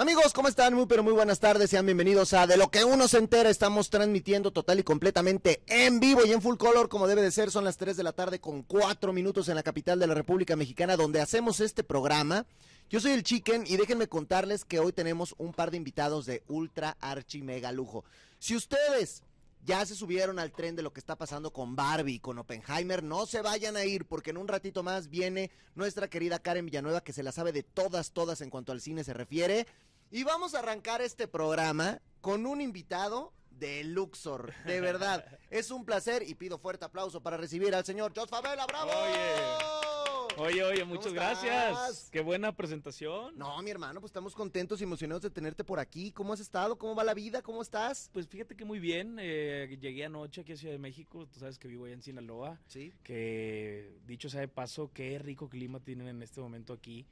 Amigos, ¿cómo están? Muy pero muy buenas tardes. Sean bienvenidos a De lo que uno se entera. Estamos transmitiendo total y completamente en vivo y en full color como debe de ser. Son las 3 de la tarde con 4 minutos en la capital de la República Mexicana donde hacemos este programa. Yo soy el Chicken y déjenme contarles que hoy tenemos un par de invitados de ultra archi mega lujo. Si ustedes ya se subieron al tren de lo que está pasando con Barbie y con Oppenheimer. No se vayan a ir porque en un ratito más viene nuestra querida Karen Villanueva que se la sabe de todas, todas en cuanto al cine se refiere. Y vamos a arrancar este programa con un invitado de Luxor. De verdad, es un placer y pido fuerte aplauso para recibir al señor Jos Favela. ¡Bravo! Oye, oye, muchas gracias. Qué buena presentación. No, mi hermano, pues estamos contentos y emocionados de tenerte por aquí. ¿Cómo has estado? ¿Cómo va la vida? ¿Cómo estás? Pues fíjate que muy bien. Eh, llegué anoche aquí a Ciudad de México. Tú sabes que vivo allá en Sinaloa. Sí. Que dicho sea de paso, qué rico clima tienen en este momento aquí.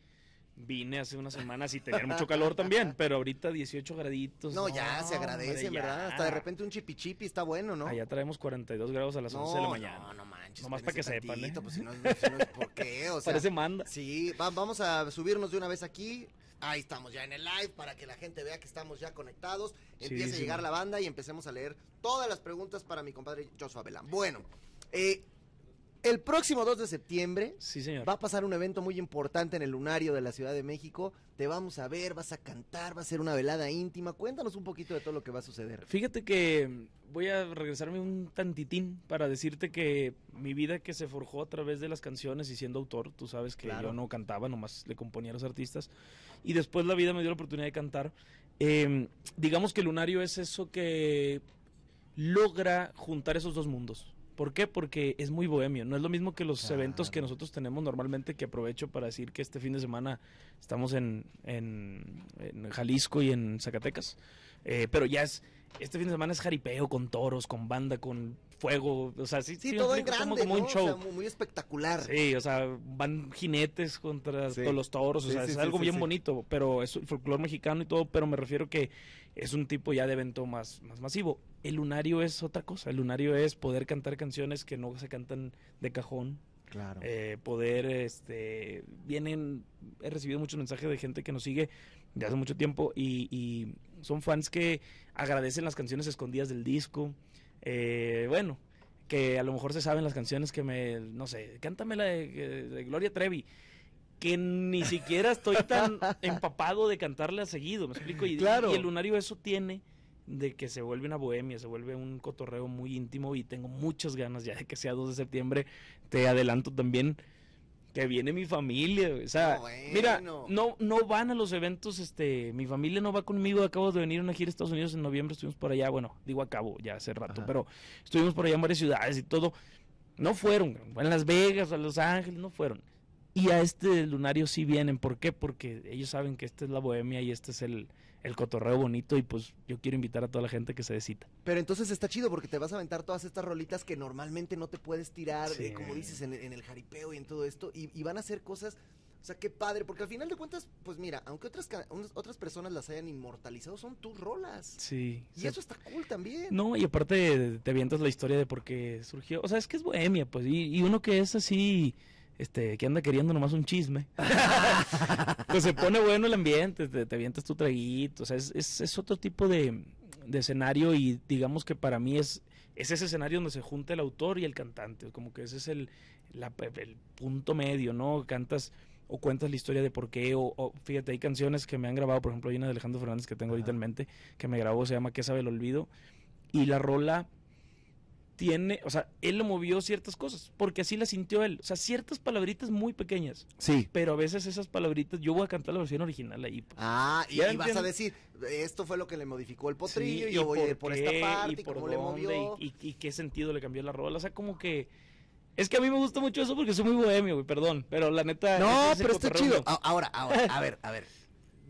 Vine hace unas semanas y tenía mucho calor también, pero ahorita 18 graditos. No, ya se agradece, ¿verdad? Hasta de repente un chipi chipi está bueno, ¿no? Allá traemos 42 grados a las 11 de la mañana. No, no manches. Nomás para que sepan, ¿eh? Pues si no, si no por qué, o sea. Parece manda. Sí, va- vamos a subirnos de una vez aquí. Ahí estamos ya en el live para que la gente vea que estamos ya conectados. Empiece a sí, llegar man. la banda y empecemos a leer todas las preguntas para mi compadre Joshua Belán. Bueno, eh, el próximo 2 de septiembre Sí, señor. va a pasar un evento muy importante en el Lunario de la Ciudad de México. Te vamos a ver, vas a cantar, va a ser una velada íntima. Cuéntanos un poquito de todo lo que va a suceder. Fíjate que mm, voy a regresarme un tantitín para decirte que mi vida que se forjó a través de las canciones y siendo autor, tú sabes que Claro. yo no cantaba, nomás le componía a los artistas, y después la vida me dio la oportunidad de cantar. Eh, digamos que Lunario es eso que logra juntar esos dos mundos. ¿Por qué? Porque es muy bohemio. No es lo mismo que los Claro. eventos que nosotros tenemos normalmente, que aprovecho para decir que este fin de semana estamos en, en, en Jalisco y en Zacatecas. Eh, pero ya es, este fin de semana es jaripeo con toros, con banda, con fuego. O sea, sí, Sí, todo en grande, como, como ¿no? un show. O sea, muy, muy espectacular. Sí, o sea, van jinetes contra Sí. todos los toros, o Sí, sea, sí, es sí, algo sí, bien sí. bonito, pero es el folclore mexicano y todo, pero me refiero que es un tipo ya de evento más, más masivo. El lunario es otra cosa, el lunario es poder cantar canciones que no se cantan de cajón, Claro. eh, poder, este, vienen, he recibido muchos mensajes de gente que nos sigue de hace mucho tiempo y, y son fans que agradecen las canciones escondidas del disco, eh, bueno, que a lo mejor se saben las canciones que me, no sé, cántame la de, de Gloria Trevi, que ni siquiera estoy tan empapado de cantarla seguido, me explico, y, Claro. y el lunario eso tiene de que se vuelve una bohemia, se vuelve un cotorreo muy íntimo y tengo muchas ganas ya de que sea 2 de septiembre. Te adelanto también que viene mi familia, o sea, No, bueno. mira, no no van a los eventos, este, mi familia no va conmigo, acabo de venir a una gira a Estados Unidos en noviembre, estuvimos por allá, bueno, digo acabo ya hace rato, Ajá. pero estuvimos por allá en varias ciudades y todo. No fueron, en Las Vegas, a Los Ángeles, no fueron. Y a este lunario sí vienen. ¿Por qué? Porque ellos saben que esta es la bohemia y este es el, el cotorreo bonito. Y pues yo quiero invitar a toda la gente que se descita. Pero entonces está chido porque te vas a aventar todas estas rolitas que normalmente no te puedes tirar, Sí. eh, como dices, en, en el jaripeo y en todo esto. Y, y van a hacer cosas, o sea, qué padre, porque al final de cuentas, pues mira, aunque otras, otras personas las hayan inmortalizado, son tus rolas. Sí. Y eso está cool también. No, y aparte te avientas la historia de por qué surgió. O sea, es que es bohemia, pues. Y, y uno que es así, este, que anda queriendo nomás un chisme. pues se pone bueno el ambiente, te, te avientas tu traguito. O sea, es, es, es otro tipo de, de escenario y digamos que para mí es, es ese escenario donde se junta el autor y el cantante. Como que ese es el, la- el punto medio, ¿no? Cantas o cuentas la historia de por qué, o, o, fíjate, hay canciones que me han grabado, por ejemplo, hay una de Alejandro Fernández que tengo ahorita Ajá. en mente, que me grabó, se llama ¿Qué sabe el olvido? Y la rola tiene, o sea, él le movió ciertas cosas, porque así la sintió él, o sea, ciertas palabritas muy pequeñas, Sí. pero a veces esas palabritas, yo voy a cantar la versión original ahí. pues. Ah, y, vas a decir, esto fue lo que le modificó el potrillo, Sí, y yo voy a ir por qué, esta parte, y y por cómo le dónde, movió. y, qué sentido le cambió la rola, o sea, como que... Es que a mí me gusta mucho eso porque soy muy bohemio, güey, perdón, pero la neta... No, pero está chido. Ahora, ahora, a ver, a ver.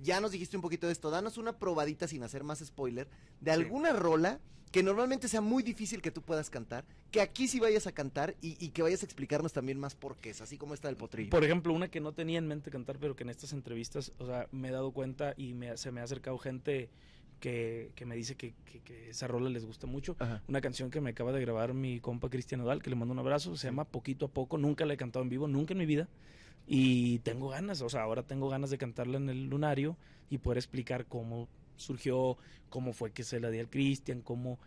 Ya nos dijiste un poquito de esto. Danos una probadita sin hacer más spoiler de alguna rola que normalmente sea muy difícil que tú puedas cantar, que aquí sí vayas a cantar y, y que vayas a explicarnos también más por qué es, así como está el potrillo. Por ejemplo, una que no tenía en mente cantar, pero que en estas entrevistas, o sea, me he dado cuenta y me, se me ha acercado gente que, que me dice que, que- que esa rola les gusta mucho. Ajá. Una canción que me acaba de grabar mi compa Cristian Odal, que le mando un abrazo, se llama Poquito a Poco, nunca la he cantado en vivo, nunca en mi vida, Y tengo ganas, o sea, ahora tengo ganas de cantarla en el lunario y poder explicar cómo surgió, cómo fue que se la di al Cristian, cómo,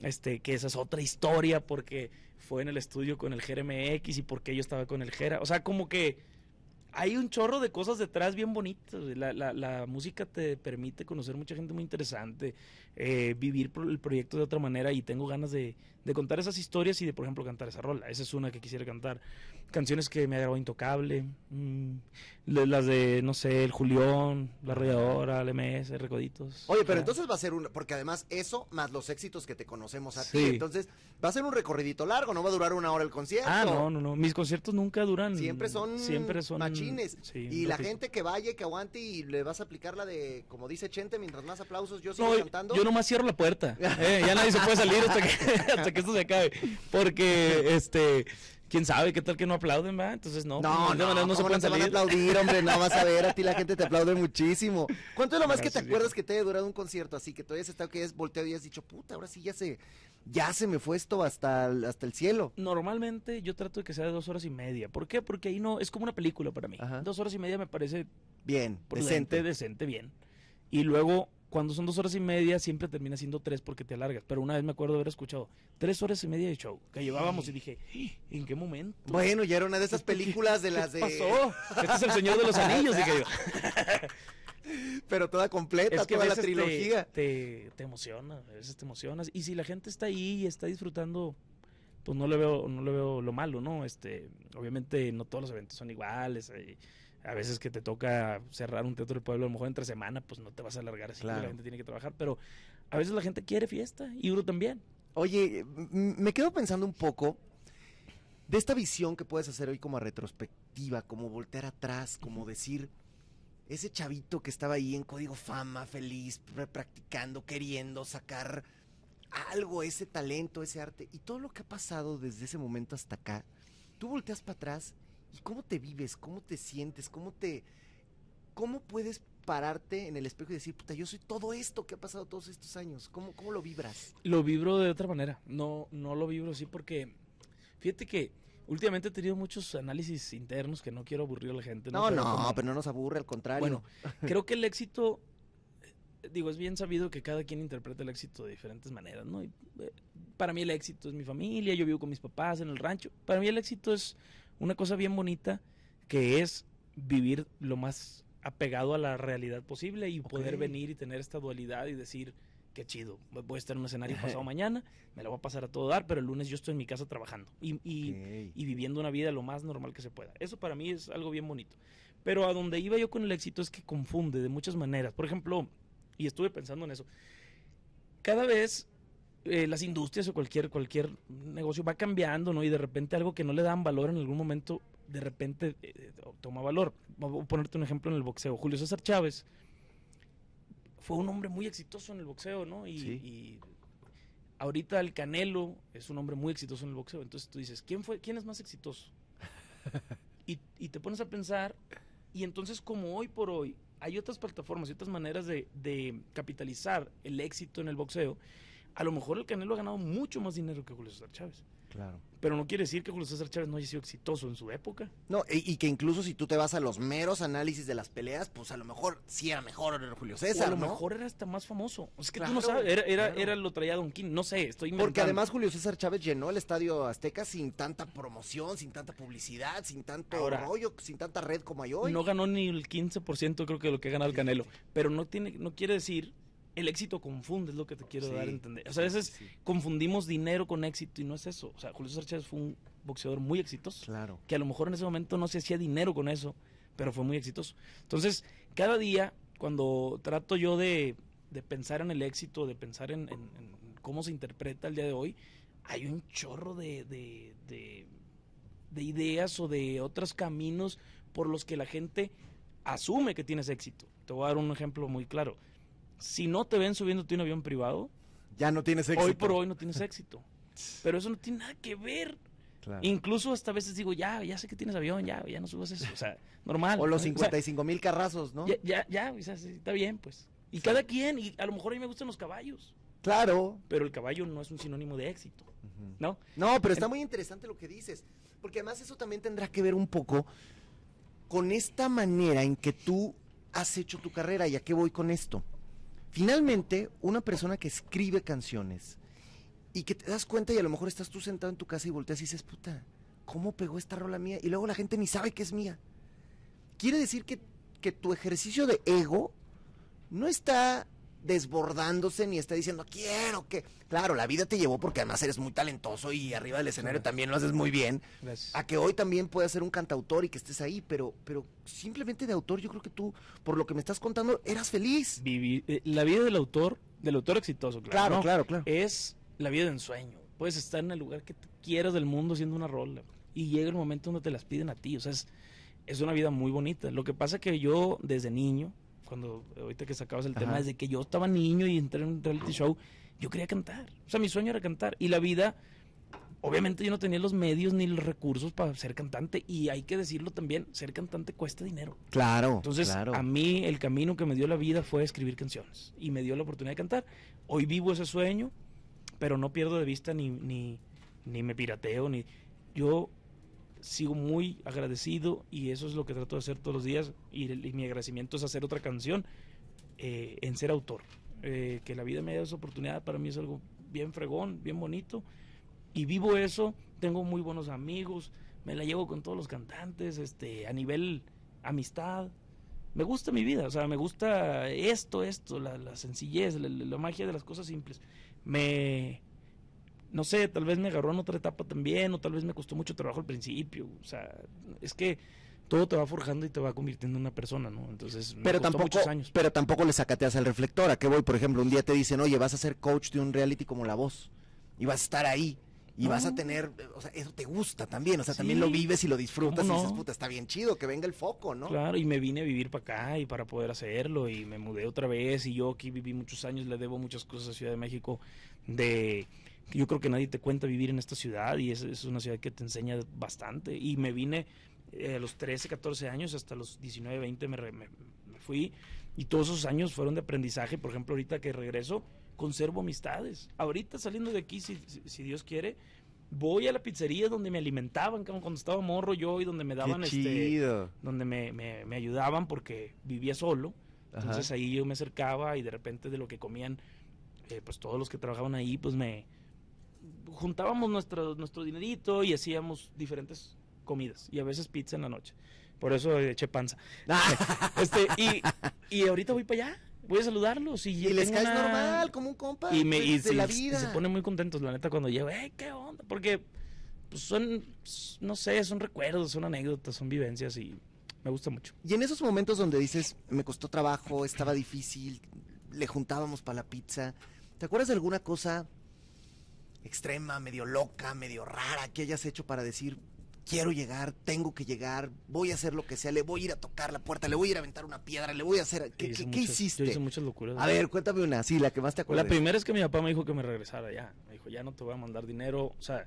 este, que esa es otra historia porque fue en el estudio con el GRMX y porque yo estaba con el Gera. O sea, como que hay un chorro de cosas detrás bien bonitas. La, la, la música te permite conocer mucha gente muy interesante, eh, vivir el proyecto de otra manera y tengo ganas de, de, contar esas historias y de, por ejemplo, cantar esa rola. Esa es una que quisiera cantar. Canciones que me ha grabado Intocable, mmm, las de, no sé, El Julión, La Arrolladora, el MS, Recoditos. Oye, pero entonces va a ser un, porque además eso, más los éxitos que te conocemos a sí. ti, entonces va a ser un recorridito largo, no va a durar una hora el concierto. Ah, no, no, no, mis conciertos nunca duran. Siempre son, siempre son machines. Sí, y la gente que vaya, que aguante y le vas a aplicar la de, como dice Chente, mientras más aplausos yo sigo no, cantando. Yo nomás cierro la puerta, eh, ya nadie se puede salir hasta que, hasta que esto se acabe, porque, este quién sabe qué tal que no aplauden, va. Entonces no, no, no, no, no se pueden no van a aplaudir, hombre, no vas a ver, a ti la gente te aplaude muchísimo. ¿Cuánto es lo más que te acuerdas que te haya durado un concierto así que todavía has estado que has volteado y has dicho, "Puta, ahora sí ya se ya se me fue esto hasta el, hasta el cielo"? Normalmente yo trato de que sea de dos horas y media. ¿Por qué? Porque ahí no es como una película para mí. Ajá. Dos horas y media me parece bien, prudente, decente, decente, bien. Y luego cuando son dos horas y media siempre termina siendo tres porque te alargas. Pero una vez me acuerdo haber escuchado tres horas y media de show que llevábamos y dije, ¿en qué momento? Bueno, ya era una de esas películas de las de... pasó? Este es el Señor de los Anillos, dije yo. Pero toda completa, es que toda la trilogía. Te, te, te, emociona, a veces te emocionas. Y si la gente está ahí y está disfrutando, pues no le veo, no le veo lo malo, ¿no? Este, obviamente no todos los eventos son iguales. Hay, a veces que te toca cerrar un teatro del pueblo, a lo mejor entre semana, pues no te vas a alargar así, claro. la gente tiene que trabajar, pero a veces la gente quiere fiesta y uno también. Oye, me quedo pensando un poco de esta visión que puedes hacer hoy como retrospectiva, como voltear atrás, como decir, ese chavito que estaba ahí en Código Fama, feliz, practicando, queriendo sacar algo, ese talento, ese arte, y todo lo que ha pasado desde ese momento hasta acá, tú volteas para atrás ¿Y cómo te vives? ¿Cómo te sientes? ¿Cómo te... ¿Cómo puedes pararte en el espejo y decir, puta, yo soy todo esto que ha pasado todos estos años? ¿Cómo, cómo lo vibras? Lo vibro de otra manera. No, no lo vibro así porque, fíjate que últimamente he tenido muchos análisis internos que no quiero aburrir a la gente. No, no, pero, no, como... pero no nos aburre, al contrario. Bueno, creo que el éxito, digo, es bien sabido que cada quien interpreta el éxito de diferentes maneras, ¿no? Y, eh, para mí el éxito es mi familia, yo vivo con mis papás en el rancho. Para mí el éxito es una cosa bien bonita que es vivir lo más apegado a la realidad posible y okay. poder venir y tener esta dualidad y decir, qué chido, voy a estar en un escenario pasado mañana, me la voy a pasar a todo dar, pero el lunes yo estoy en mi casa trabajando y, y, okay. y, viviendo una vida lo más normal que se pueda. Eso para mí es algo bien bonito. Pero a donde iba yo con el éxito es que confunde de muchas maneras. Por ejemplo, y estuve pensando en eso, cada vez eh, las industrias o cualquier, cualquier negocio va cambiando, ¿no? Y de repente algo que no le dan valor en algún momento, de repente eh, toma valor. Voy a ponerte un ejemplo en el boxeo. Julio César Chávez fue un hombre muy exitoso en el boxeo, ¿no? Y, sí. y ahorita el Canelo es un hombre muy exitoso en el boxeo. Entonces tú dices, ¿quién, fue, quién es más exitoso? y, y te pones a pensar, y entonces como hoy por hoy hay otras plataformas y otras maneras de, de capitalizar el éxito en el boxeo, a lo mejor el Canelo ha ganado mucho más dinero que Julio César Chávez. Claro. Pero no quiere decir que Julio César Chávez no haya sido exitoso en su época. No, y, y, que incluso si tú te vas a los meros análisis de las peleas, pues a lo mejor sí era mejor Julio César. O a lo ¿no? mejor era hasta más famoso. Es que claro, tú no sabes, era, era, claro. era lo traía Don King, no sé, estoy inventando. Porque además Julio César Chávez llenó el estadio Azteca sin tanta promoción, sin tanta publicidad, sin tanto Ahora, rollo, sin tanta red como hay hoy. No ganó ni el 15% creo que de lo que ha ganado el Canelo. Pero no tiene, no quiere decir el éxito confunde, es lo que te quiero sí, dar a entender. O sea, a veces sí. confundimos dinero con éxito y no es eso. O sea, Julio César Chávez fue un boxeador muy exitoso. Claro. Que a lo mejor en ese momento no se hacía dinero con eso, pero fue muy exitoso. Entonces, cada día, cuando trato yo de, de pensar en el éxito, de pensar en, en, en, cómo se interpreta el día de hoy, hay un chorro de, de, de, de ideas o de otros caminos por los que la gente asume que tienes éxito. Te voy a dar un ejemplo muy claro si no te ven subiéndote un avión privado, ya no tienes éxito. Hoy por hoy no tienes éxito. Pero eso no tiene nada que ver. Claro. Incluso hasta veces digo, ya, ya sé que tienes avión, ya, ya no subas eso. O sea, normal. O los 55 mil o sea, carrazos, ¿no? Ya, ya, ya o sea, sí, está bien, pues. Y sí. cada quien, y a lo mejor a mí me gustan los caballos. Claro. Pero el caballo no es un sinónimo de éxito, uh -huh. ¿no? No, pero está muy interesante lo que dices. Porque además eso también tendrá que ver un poco con esta manera en que tú has hecho tu carrera. ¿Y a qué voy con esto? Finalmente, una persona que escribe canciones y que te das cuenta y a lo mejor estás tú sentado en tu casa y volteas y dices, puta, ¿cómo pegó esta rola mía? Y luego la gente ni sabe que es mía. Quiere decir que, que tu ejercicio de ego no está desbordándose ni está diciendo quiero que claro la vida te llevó porque además eres muy talentoso y arriba del escenario también lo haces muy bien Gracias. a que hoy también puedas ser un cantautor y que estés ahí pero pero simplemente de autor yo creo que tú por lo que me estás contando eras feliz Vivir, eh, la vida del autor, del autor exitoso, claro. claro ¿no? claro claro Es la vida de ensueño. Puedes estar en el lugar que quieras del mundo haciendo una rola. Y llega el momento donde te las piden a ti. O sea, es, es una vida muy bonita. Lo que pasa que yo, desde niño, cuando ahorita que sacabas el tema, desde que yo estaba niño y entré en un reality show, yo quería cantar. O sea, mi sueño era cantar. Y la vida, obviamente yo no tenía los medios ni los recursos para ser cantante. Y hay que decirlo también, ser cantante cuesta dinero. claro Entonces, claro. a mí el camino que me dio la vida fue escribir canciones y me dio la oportunidad de cantar. Hoy vivo ese sueño, pero no pierdo de vista ni, ni, ni me pirateo, ni yo sigo muy agradecido y eso es lo que trato de hacer todos los días y, y mi agradecimiento es hacer otra canción eh, en ser autor. Eh, que la vida me dado esa oportunidad para mí es algo bien fregón, bien bonito y vivo eso, tengo muy buenos amigos, me la llevo con todos los cantantes, este, a nivel amistad. Me gusta mi vida, o sea, me gusta esto, esto, la, la sencillez, la- la magia de las cosas simples. Me, no sé, tal vez me agarró en otra etapa también, o tal vez me costó mucho trabajo al principio. O sea, es que todo te va forjando y te va convirtiendo en una persona, ¿no? Entonces, me pero costó tampoco muchos años. pero tampoco le sacateas al reflector a qué voy por ejemplo un día te dicen oye vas a ser coach de un reality como La Voz y vas a estar ahí y No. vas a tener, o sea, eso te gusta también, o sea, Sí. también lo vives y lo disfrutas ¿Cómo y dices, no? puta, está bien chido, que venga el foco, ¿no? Claro, y me vine a vivir para acá y para poder hacerlo y me mudé otra vez y yo aquí viví muchos años, le debo muchas cosas a Ciudad de México de yo creo que nadie te cuenta vivir en esta ciudad y es, es una ciudad que te enseña bastante y me vine eh, a los 13, 14 años hasta los 19, 20 me, re- me- me fui y todos esos años fueron de aprendizaje, por ejemplo, ahorita que regreso conservo amistades. Ahorita saliendo de aquí, si, si- si Dios quiere, voy a la pizzería donde me alimentaban como cuando estaba morro yo y donde me daban este donde me, me- me ayudaban porque vivía solo. Entonces Ajá. ahí yo me acercaba y de repente de lo que comían, eh, pues todos los que trabajaban ahí, pues me juntábamos nuestro, nuestro dinerito y hacíamos diferentes comidas y a veces pizza en la noche. Por eso eché panza. Este, y, y ahorita voy para allá, voy a saludarlos y, y les caes una- normal, como un compa y me pues, y de sí, la y vida. se ponen muy contentos la neta cuando llego eh qué onda porque pues son no sé son recuerdos son anécdotas son vivencias y me gusta mucho Y en esos momentos donde dices, me costó trabajo, estaba difícil, le juntábamos para la pizza, ¿te acuerdas de alguna cosa extrema, medio loca, medio rara que hayas hecho para decir, quiero llegar, tengo que llegar, voy a hacer lo que sea, le voy a ir a tocar la puerta, le voy a ir a aventar una piedra, le voy a hacer... ¿Qué, muchas- hiciste? yo hice muchas locuras A ver, cuéntame una, sí, la que más te Pues la acuerdas. primera es que mi papá me dijo que me regresara ya me dijo ya no te voy a mandar dinero o sea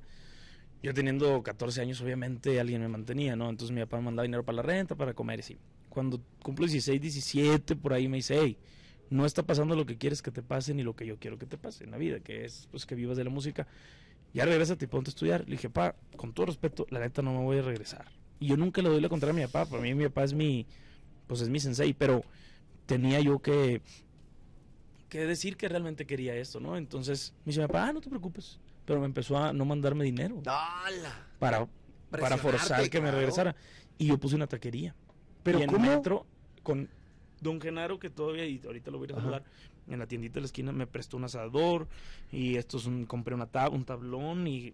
yo teniendo 14 años obviamente alguien me mantenía no entonces mi papá me mandaba dinero para la renta para comer y sí cuando cumplo 16 17 por ahí me dice hey no está pasando lo que quieres que te pase ni lo que yo quiero que te pase en la vida que es pues que vivas de la música ya regrésate y ponte a estudiar. Le dije, pa, con todo respeto, la neta no me voy a regresar. Y yo nunca le doy la contraria a mi papá. Para mí mi papá es mi, pues es mi sensei, pero tenía yo que, que decir que realmente quería esto, ¿no? Entonces me dice mi papá, ah, no te preocupes. Pero me empezó a no mandarme dinero ¡Hala! para, para forzar que me regresara. Y yo puse una taquería. Pero y en ¿cómo? metro, con Don Genaro, que todavía, y ahorita lo voy a ir a en la tiendita de la esquina me prestó un asador, y esto es un, compré una tab, un tablón, y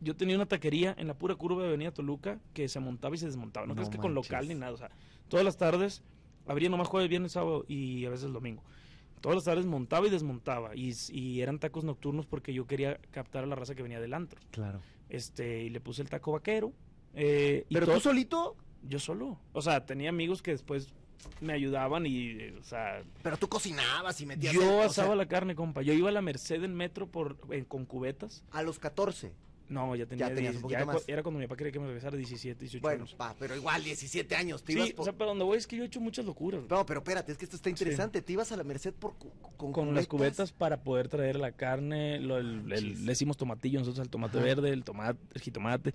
yo tenía una taquería en la pura curva de Avenida Toluca que se montaba y se desmontaba. No, No crees que con local ni nada, o sea, todas las tardes, abría nomás jueves, viernes, sábado y a veces el domingo. Todas las tardes montaba y desmontaba, y, y eran tacos nocturnos porque yo quería captar a la raza que venía del antro. Claro. Este, y le puse el taco vaquero. eh, ¿Pero tú solito? yo solo. O sea, tenía amigos que después me ayudaban y, eh, o sea, Pero tú cocinabas y metías... yo el- asaba sea, la carne, compa. Yo iba a la Merced en metro por, con cubetas. A los 14. No, ya tenía Ya tenías 10, un poquito ya más. Era cuando mi papá quería que me regresara 17, 18 Bueno, años. pa, pero igual, 17 años. Te ibas Sí, por- o sea, pero donde voy es que yo he hecho muchas locuras. No, pero espérate, es que esto está interesante. Te ibas a la Merced por cu- con, con las cubetas para poder traer la carne, lo- el- le decimos tomatillo nosotros al tomate Ajá. verde, el tomate, el jitomate,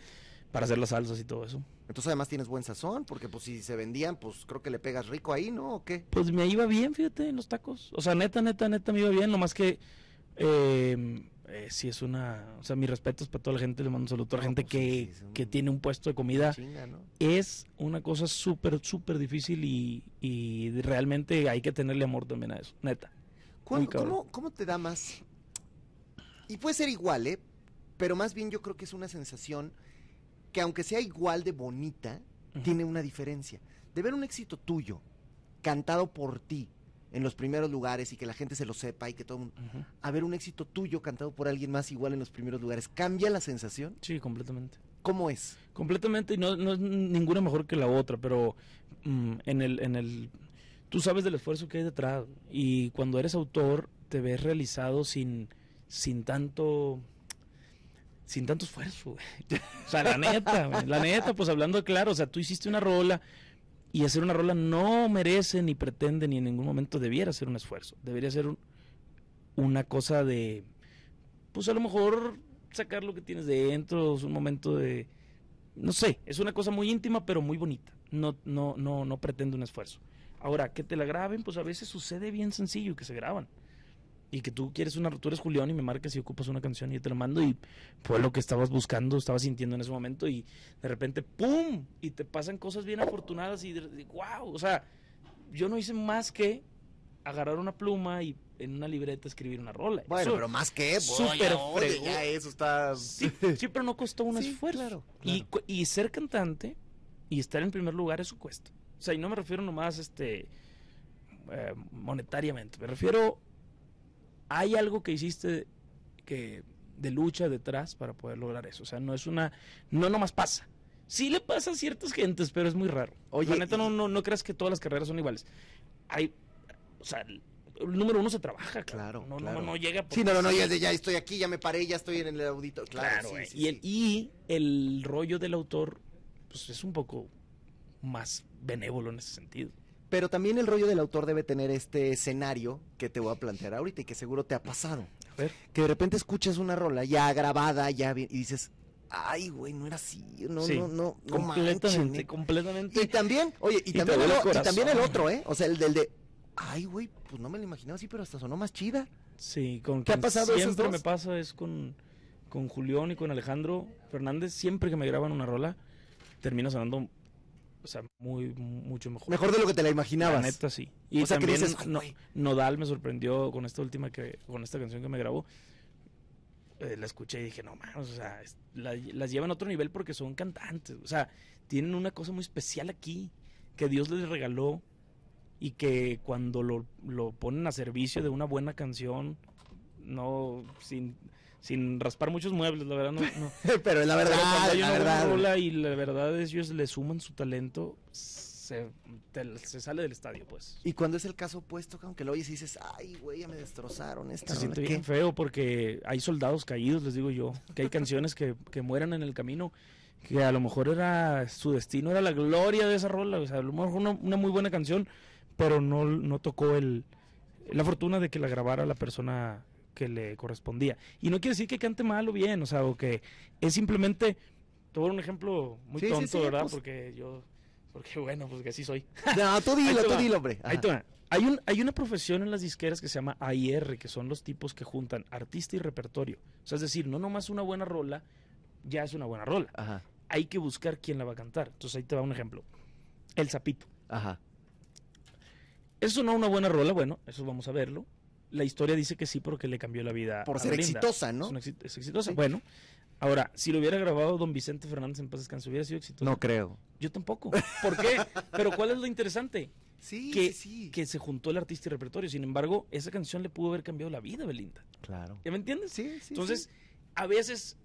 para hacer las salsas y todo eso. Entonces además tienes buen sazón, porque pues si se vendían, pues creo que le pegas rico ahí, ¿no? ¿O qué? Pues me iba bien, fíjate, en los tacos. O sea, neta, neta, neta me iba bien, nomás que eh, eh, sí es una... O sea, mis respetos para toda la gente, le mando un saludo a toda la No, gente pues que, sí, es un- que tiene un puesto de comida. Chinga, ¿no? Es una cosa súper, súper difícil y, y realmente hay que tenerle amor también a eso, neta. ¿Cuán- Muy cabrón. ¿Cómo, ¿Cómo te da más? Y puede ser igual, ¿eh? Pero más bien yo creo que es una sensación que aunque sea igual de bonita, tiene una diferencia. De ver un éxito tuyo, cantado por ti, en los primeros lugares y que la gente se lo sepa y que todo el mundo... A ver un éxito tuyo cantado por alguien más igual en los primeros lugares, ¿cambia la sensación? Sí, completamente. ¿Cómo es? Completamente, y no, no es ninguna mejor que la otra, pero mm, en el, en el, tú sabes del esfuerzo que hay detrás, y cuando eres autor te ves realizado sin, sin tanto, sin tanto esfuerzo, güey. O sea, la neta, güey, la neta, pues hablando claro, o sea, tú hiciste una rola, y hacer una rola no merece ni pretende ni en ningún momento debiera ser un esfuerzo, debería ser un- una cosa de, pues a lo mejor sacar lo que tienes dentro, es un momento de, no sé, es una cosa muy íntima pero muy bonita, no, no, no, no pretende un esfuerzo. Ahora, que te la graben, pues a veces sucede bien sencillo que se graban. Y que tú quieres una, tú eres Julián y me marcas y ocupas una canción y yo te la mando y fue lo que estabas buscando, estabas sintiendo en ese momento y de repente ¡pum! Y te pasan cosas bien afortunadas y, de- de- wow, o sea, yo no hice más que agarrar una pluma y en una libreta escribir una rola. Bueno, Eso- pero más que... fregón. ya eso está... Sí, sí, pero no costó un Sí, esfuerzo. claro, Y, claro. y ser cantante y estar en primer lugar, eso cuesta. O sea, y no me refiero nomás este, eh, monetariamente, me refiero, hay algo que hiciste que de lucha detrás para poder lograr eso. O sea, no es una, no nomás pasa. Sí le pasa a ciertas gentes, pero es muy raro. Oye, La neta, y- no, no, no creas que todas las carreras son iguales. Hay, o sea, el, número uno se trabaja, Claro, No, no- claro. no, llega Sí, no, no, no, ya, ya estoy aquí, ya me paré, ya estoy en el auditorio. Claro, Claro, sí, güey. sí, y, el, sí. y el rollo del autor, pues es un poco más benévolo en ese sentido. Pero también el rollo del autor debe tener este escenario que te voy a plantear ahorita y que seguro te ha pasado. A ver. Que de repente escuchas una rola ya grabada, ya bien, y dices, ay, güey, no era así, no, Sí, no, no, no completamente, manchen, eh". completamente. Y también, oye, y también, el, y también el otro, ¿eh? O sea, el del de, ay, güey, pues no me lo imaginaba así, pero hasta sonó más chida. Sí, con ¿Te ha pasado siempre dos? me pasa es con, con Julián y con Alejandro Fernández. Siempre que me graban una rola, termina sonando, o sea, muy, mucho mejor. Mejor de lo que te la La imaginabas. neta, sí. Y O sea, también dices. Nodal me sorprendió con esta última que, con esta canción que me grabó. Eh, la escuché y dije, no mames, o sea, la- las llevan a otro nivel porque son cantantes. O sea, tienen una cosa muy especial aquí que Dios les regaló y que cuando lo, lo ponen a servicio de una buena canción, no, sin, sin raspar muchos muebles, la verdad, no. no. pero es la Pero cuando verdad, hay la una verdad. rola y la verdad es ellos le suman su talento, se, te- se sale del estadio, pues. Y cuando es el caso opuesto, aunque lo oyes y dices, ay, güey, ya me destrozaron esta. Se siente ¿qué?". bien feo porque hay soldados caídos, les digo yo, que hay canciones que, que mueran en el camino, que a lo mejor era su destino, era la gloria de esa rola, o sea, a lo mejor una, una muy buena canción, pero no, no tocó el, la fortuna de que la grabara la persona que le correspondía. Y no quiere decir que cante mal o bien, o sea, o que es simplemente, dar un ejemplo muy Sí, tonto, sí, ¿verdad? pues. Porque yo, porque bueno, pues que así soy. No, tú dilo, tú dilo, hombre. Ahí te va. Hay, un, hay una profesión en las disqueras que se llama AIR, que son los tipos que juntan artista y repertorio. O sea, es decir, no nomás una buena rola, ya es una buena rola. Ajá, Hay que buscar quién la va a cantar. Entonces ahí te va un ejemplo. El Zapito. ajá. ¿Eso no una buena rola? Bueno, eso vamos a verlo. La historia dice que sí porque le cambió la vida Por a ser Belinda. exitosa, ¿no? Es, una exi- es exitosa. Sí. Bueno, ahora, si lo hubiera grabado don Vicente Fernández en paz descanse, ¿hubiera sido exitoso? No creo. Yo tampoco. ¿Por qué? Pero ¿cuál es lo interesante? Sí, que, sí, sí. que se juntó el artista y repertorio. Sin embargo, esa canción le pudo haber cambiado la vida a Belinda. Claro. ¿Ya me entiendes? Sí, sí. Entonces, sí. a veces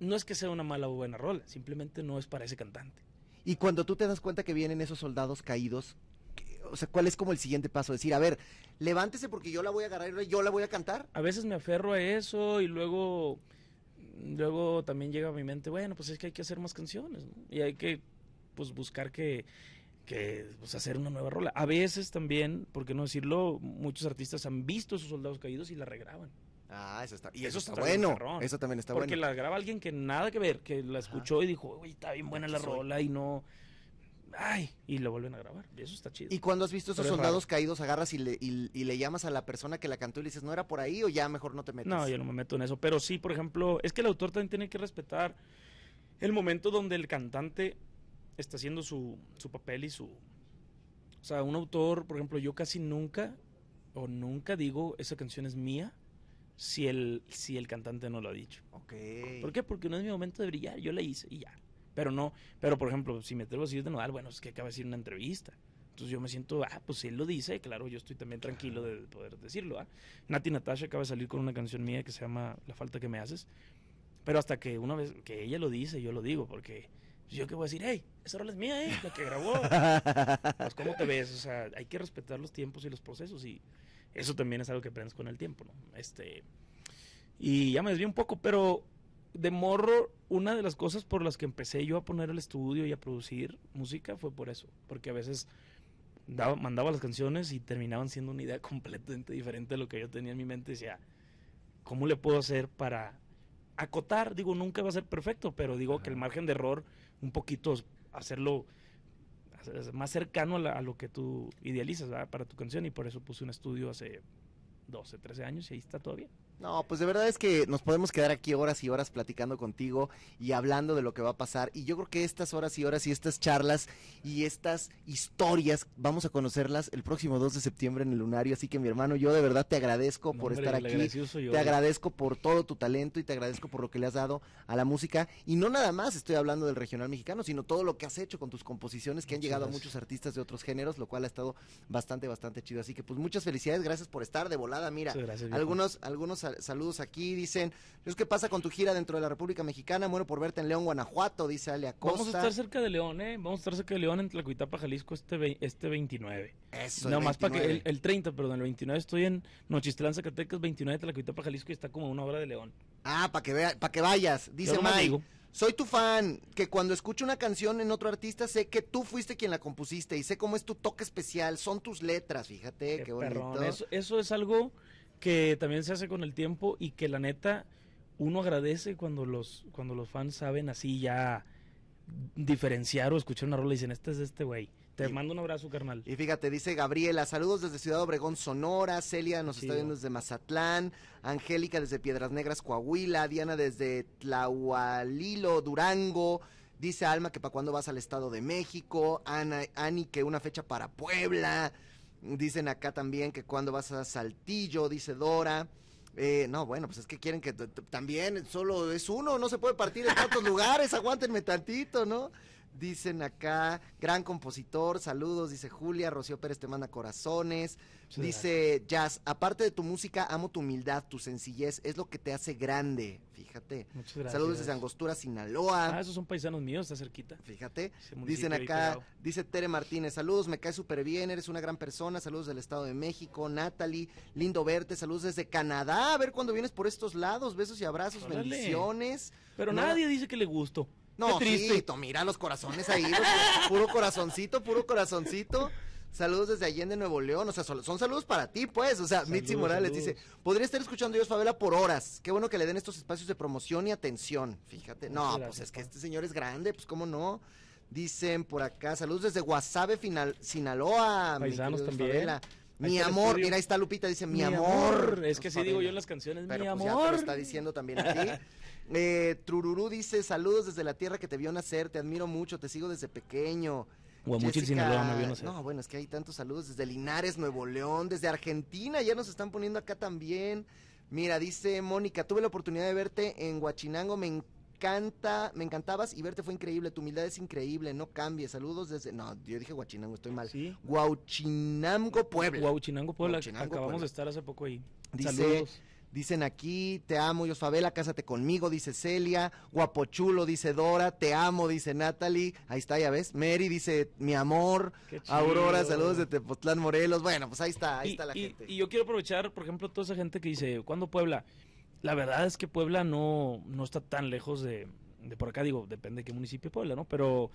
no es que sea una mala o buena rola, simplemente no es para ese cantante. Y cuando tú te das cuenta que vienen esos soldados caídos, ¿qué- o sea, ¿cuál es como el siguiente paso? Decir, a ver, levántese porque yo la voy a agarrar y yo la voy a cantar. A veces me aferro a eso y luego luego también llega a mi mente, bueno, pues es que hay que hacer más canciones ¿no? y hay que pues buscar que que pues, hacer una nueva rola. A veces también, por qué no decirlo, muchos artistas han visto esos soldados caídos y la regraban. Ah, eso está. Y Eso eso, está, bueno. Eso también está Porque bueno. la graba alguien que nada que ver, que la escuchó y dijo, uy, está bien buena la Aquí soy". rola y no... Ay, y lo vuelven a grabar. Y eso está chido. Y cuando has visto esos Pero es soldados caídos, agarras y le, y, y le llamas a la persona que la cantó y le dices, no era por ahí o ya mejor no te metes. No, yo no me meto en eso. Pero sí, por ejemplo, es que el autor también tiene que respetar el momento donde el cantante está haciendo su, su papel y su... O sea, un autor, por ejemplo, yo casi nunca o nunca digo esa canción es mía si el, si el cantante no lo ha dicho. Ok. ¿Por qué? Porque no es mi momento de brillar, yo la hice y ya. Pero no, pero por ejemplo, si me atrevo a decir de Nodal, bueno, es que acaba de decir una entrevista. Entonces yo me siento, ah, pues él lo dice, claro, yo estoy también tranquilo de poder decirlo. ¿ah? Nati Natasha acaba de salir con una canción mía que se llama La falta que me haces. Pero hasta que una vez que ella lo dice, yo lo digo, porque yo qué voy a decir, hey, esa rola es mía, eh, la que grabó. pues cómo te ves, o sea, hay que respetar los tiempos y los procesos y eso también es algo que aprendes con el tiempo, ¿no? Este y ya me desvié un poco, pero de morro una de las cosas por las que empecé yo a poner el estudio y a producir música fue por eso, porque a veces daba, mandaba las canciones y terminaban siendo una idea completamente diferente de lo que yo tenía en mi mente, decía, ¿cómo le puedo hacer para acotar? Digo, nunca va a ser perfecto, pero digo que el margen de error un poquito hacerlo hacer- más cercano a, la- a lo que tú idealizas ¿verdad? para tu canción y por eso puse un estudio hace 12, 13 años y ahí está todavía. No, pues de verdad es que nos podemos quedar aquí horas y horas platicando contigo y hablando de lo que va a pasar. Y yo creo que estas horas y horas y estas charlas y estas historias vamos a conocerlas el próximo 2 de septiembre en el Lunario. Así que mi hermano, yo de verdad te agradezco No, por hombre, estar aquí. yo. Te agradezco por todo tu talento y te agradezco por lo que le has dado a la música. Y no nada más estoy hablando del regional mexicano, sino todo lo que has hecho con tus composiciones que han llegado a muchos artistas de otros géneros, lo cual ha estado bastante, bastante chido. Así que pues muchas felicidades, gracias por estar de volada. Mira, gracias, algunos, algunos sal- saludos aquí dicen, ¿qué pasa con tu gira dentro de la República Mexicana? Muero por verte en León, Guanajuato, dice Ale Acosta. Vamos a estar cerca de León, ¿eh? Vamos a estar cerca de León en Tlacuitapa, Jalisco, este, este 29. Eso, no, más para que el, 29. el 30, perdón, el 29 estoy en Nochistlán, Zacatecas, 29 Tlacuitapa, Jalisco y está como una hora de León. Ah, para que vea, para que vayas. Dice digo. soy tu fan, que cuando escucho una canción en otro artista sé que tú fuiste quien la compusiste y sé cómo es tu toque especial, son tus letras, fíjate, qué, bonito. eso es algo que también se hace con el tiempo y que la neta uno agradece cuando los, cuando los fans saben así ya diferenciar o escuchar una rola y dicen, este es este güey. Te Y- mando un abrazo, carnal. Y fíjate, dice Gabriela, saludos desde Ciudad Obregón, Sonora, Celia nos está viendo desde Mazatlán, Angélica desde Piedras Negras, Coahuila, Diana desde Tlahualilo, Durango, dice Alma que para cuándo vas al Estado de México, Ana, Ani que una fecha para Puebla, dicen acá también que cuándo vas a Saltillo, dice Dora. Eh, no, bueno, pues es que quieren que también solo es uno, no se puede partir en tantos lugares, aguántenme tantito, ¿no? Dicen acá, gran compositor, saludos, dice Julia, Rocío Pérez te manda corazones, Muchas dice Jazz, aparte de tu música, amo tu humildad, tu sencillez, es lo que te hace grande, fíjate. Muchas gracias. Saludos desde Angostura, Sinaloa. Ah, esos son paisanos míos, está cerquita. Fíjate, dicen acá, dice Tere Martínez, saludos, me cae súper bien, eres una gran persona, saludos del Estado de México, Natalie, lindo verte, saludos desde Canadá, a ver cuando vienes por estos lados, besos y abrazos, Órale. bendiciones. Pero Nada- nadie dice que le gustó. No, Qué triste. sí, mira los corazones ahí, los- puro corazoncito, puro corazoncito. Saludos desde Allende, Nuevo León. O sea, son, son saludos para ti, pues. O sea, Saludos, Mitzi Morales saludos. dice: Podría estar escuchando Dios Favela por horas. Qué bueno que le den estos espacios de promoción y atención. Fíjate. No, pues es que este señor es grande, pues cómo no. Dicen por acá: Saludos desde Guasave, final, Sinaloa. Paisanos también. Favela. Ahí Mi amor, mira, ahí está Lupita, dice mi, amor. Es que así digo yo en las canciones, Pero mi pues ya te amor. lo está diciendo también aquí. Eh, Trururú dice, saludos desde la tierra que te vio nacer, te admiro mucho, te sigo desde pequeño. Guamuchil, Sinaloa, me vio nacer. No, bueno, es que hay tantos saludos desde Linares, Nuevo León, desde Argentina, ya nos están poniendo acá también. Mira, dice Mónica, tuve la oportunidad de verte en Huachinango, me encanta, me encantabas y verte fue increíble, tu humildad es increíble, no cambies. Saludos desde, no, yo dije Huachinango, estoy mal. Sí. Huachinango, Puebla. Guauchinango, Puebla. Guauchinango, Acabamos Puebla. de estar hace poco ahí. Dice, Saludos. Dicen aquí, te amo, Yosfabela, cásate conmigo, dice Celia. Guapochulo, dice Dora. Te amo, dice Natalie. Ahí está, ya ves. Mary dice, mi amor. Aurora, saludos de Tepoztlán, Morelos. Bueno, pues ahí está, ahí y, está la y- gente. y yo quiero aprovechar, por ejemplo, toda esa gente que dice, ¿cuándo Puebla? La verdad es que Puebla no, no está tan lejos de, de por acá, digo, depende de qué municipio de Puebla, ¿no? Pero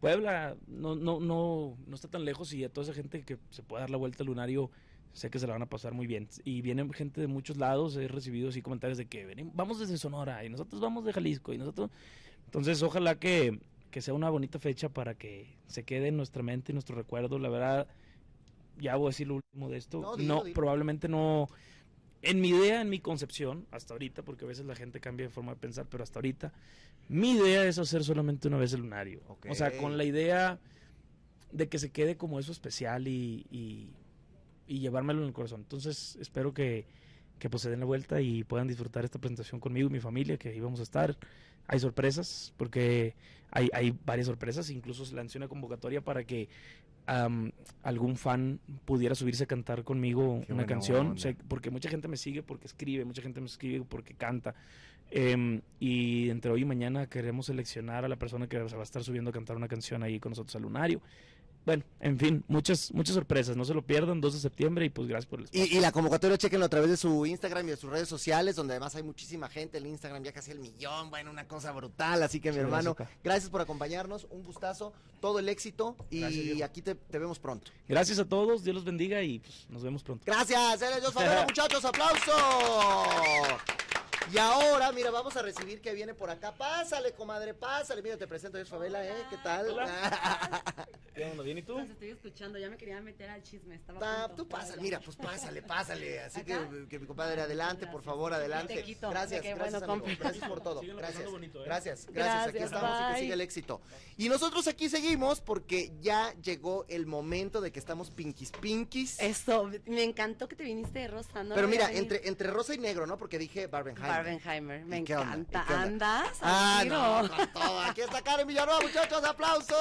Puebla no, no, no, no está tan lejos y a toda esa gente que se puede dar la vuelta al lunario sé que se la van a pasar muy bien. Y viene gente de muchos lados, he recibido así comentarios de que venimos, vamos desde Sonora y nosotros vamos de Jalisco y nosotros... Entonces ojalá que, que sea una bonita fecha para que se quede en nuestra mente y nuestro recuerdo. La verdad, ya voy a decir lo último de esto. No, No, dilo, dilo. probablemente no... En mi idea, en mi concepción, hasta ahorita, porque a veces la gente cambia de forma de pensar, pero hasta ahorita, mi idea es hacer solamente una vez el lunario. O sea, con la idea de que se quede como eso especial y, y, y llevármelo en el corazón. Entonces, espero que, que pues se den la vuelta y puedan disfrutar esta presentación conmigo y mi familia, que ahí vamos a estar. Hay sorpresas, porque hay, hay varias sorpresas, incluso se lanzó una convocatoria para que algún fan pudiera subirse a cantar conmigo Qué una canción, o sea, porque mucha gente me sigue porque escribe, mucha gente me escribe porque canta. Em, y entre hoy y mañana queremos seleccionar a la persona que se va a estar subiendo a cantar una canción ahí con nosotros al lunario. Bueno, en fin, muchas muchas sorpresas, no se lo pierdan, 2 de septiembre y pues gracias por el espacio. Y, y la convocatoria, chequenlo a través de su Instagram y de sus redes sociales, donde además hay muchísima gente. El Instagram ya casi el millón, bueno, una cosa brutal. Así que, mi Sí, hermano, gracias, gracias por acompañarnos. Un gustazo, todo el éxito. Y aquí te, te vemos pronto. Gracias a todos, Dios los bendiga y pues nos vemos pronto. Gracias, eres Dios Favela, muchachos, aplauso. Y ahora, mira, vamos a recibir que viene por acá. Pásale, comadre, pásale. Mira, te presento a Dios Favela, ¿eh? ¿Qué tal? ¿Qué onda? ¿Bien y tú? Los estoy escuchando, ya me quería meter al chisme. Estaba Ta- a punto tú pásale, mira, pues pásale, pásale. Así que, que mi compadre, adelante, por favor, adelante. Te quito. Gracias, Qué gracias, bueno, amigo. compa. Gracias por todo. Síguenlo Gracias. bonito, ¿eh? Gracias, gracias. Aquí estamos y que siga el éxito. Y nosotros aquí seguimos porque ya llegó el momento de que estamos pinkies pinkies. Eso, me encantó que te viniste de rosa, ¿no? Pero mira, entre, entre rosa y negro, ¿no? Porque dije Barbenheimer. Barbenheimer, me encanta. ¿Andas? Ah, no, con todo. Aquí está Karen Villanueva, muchachos, aplausos.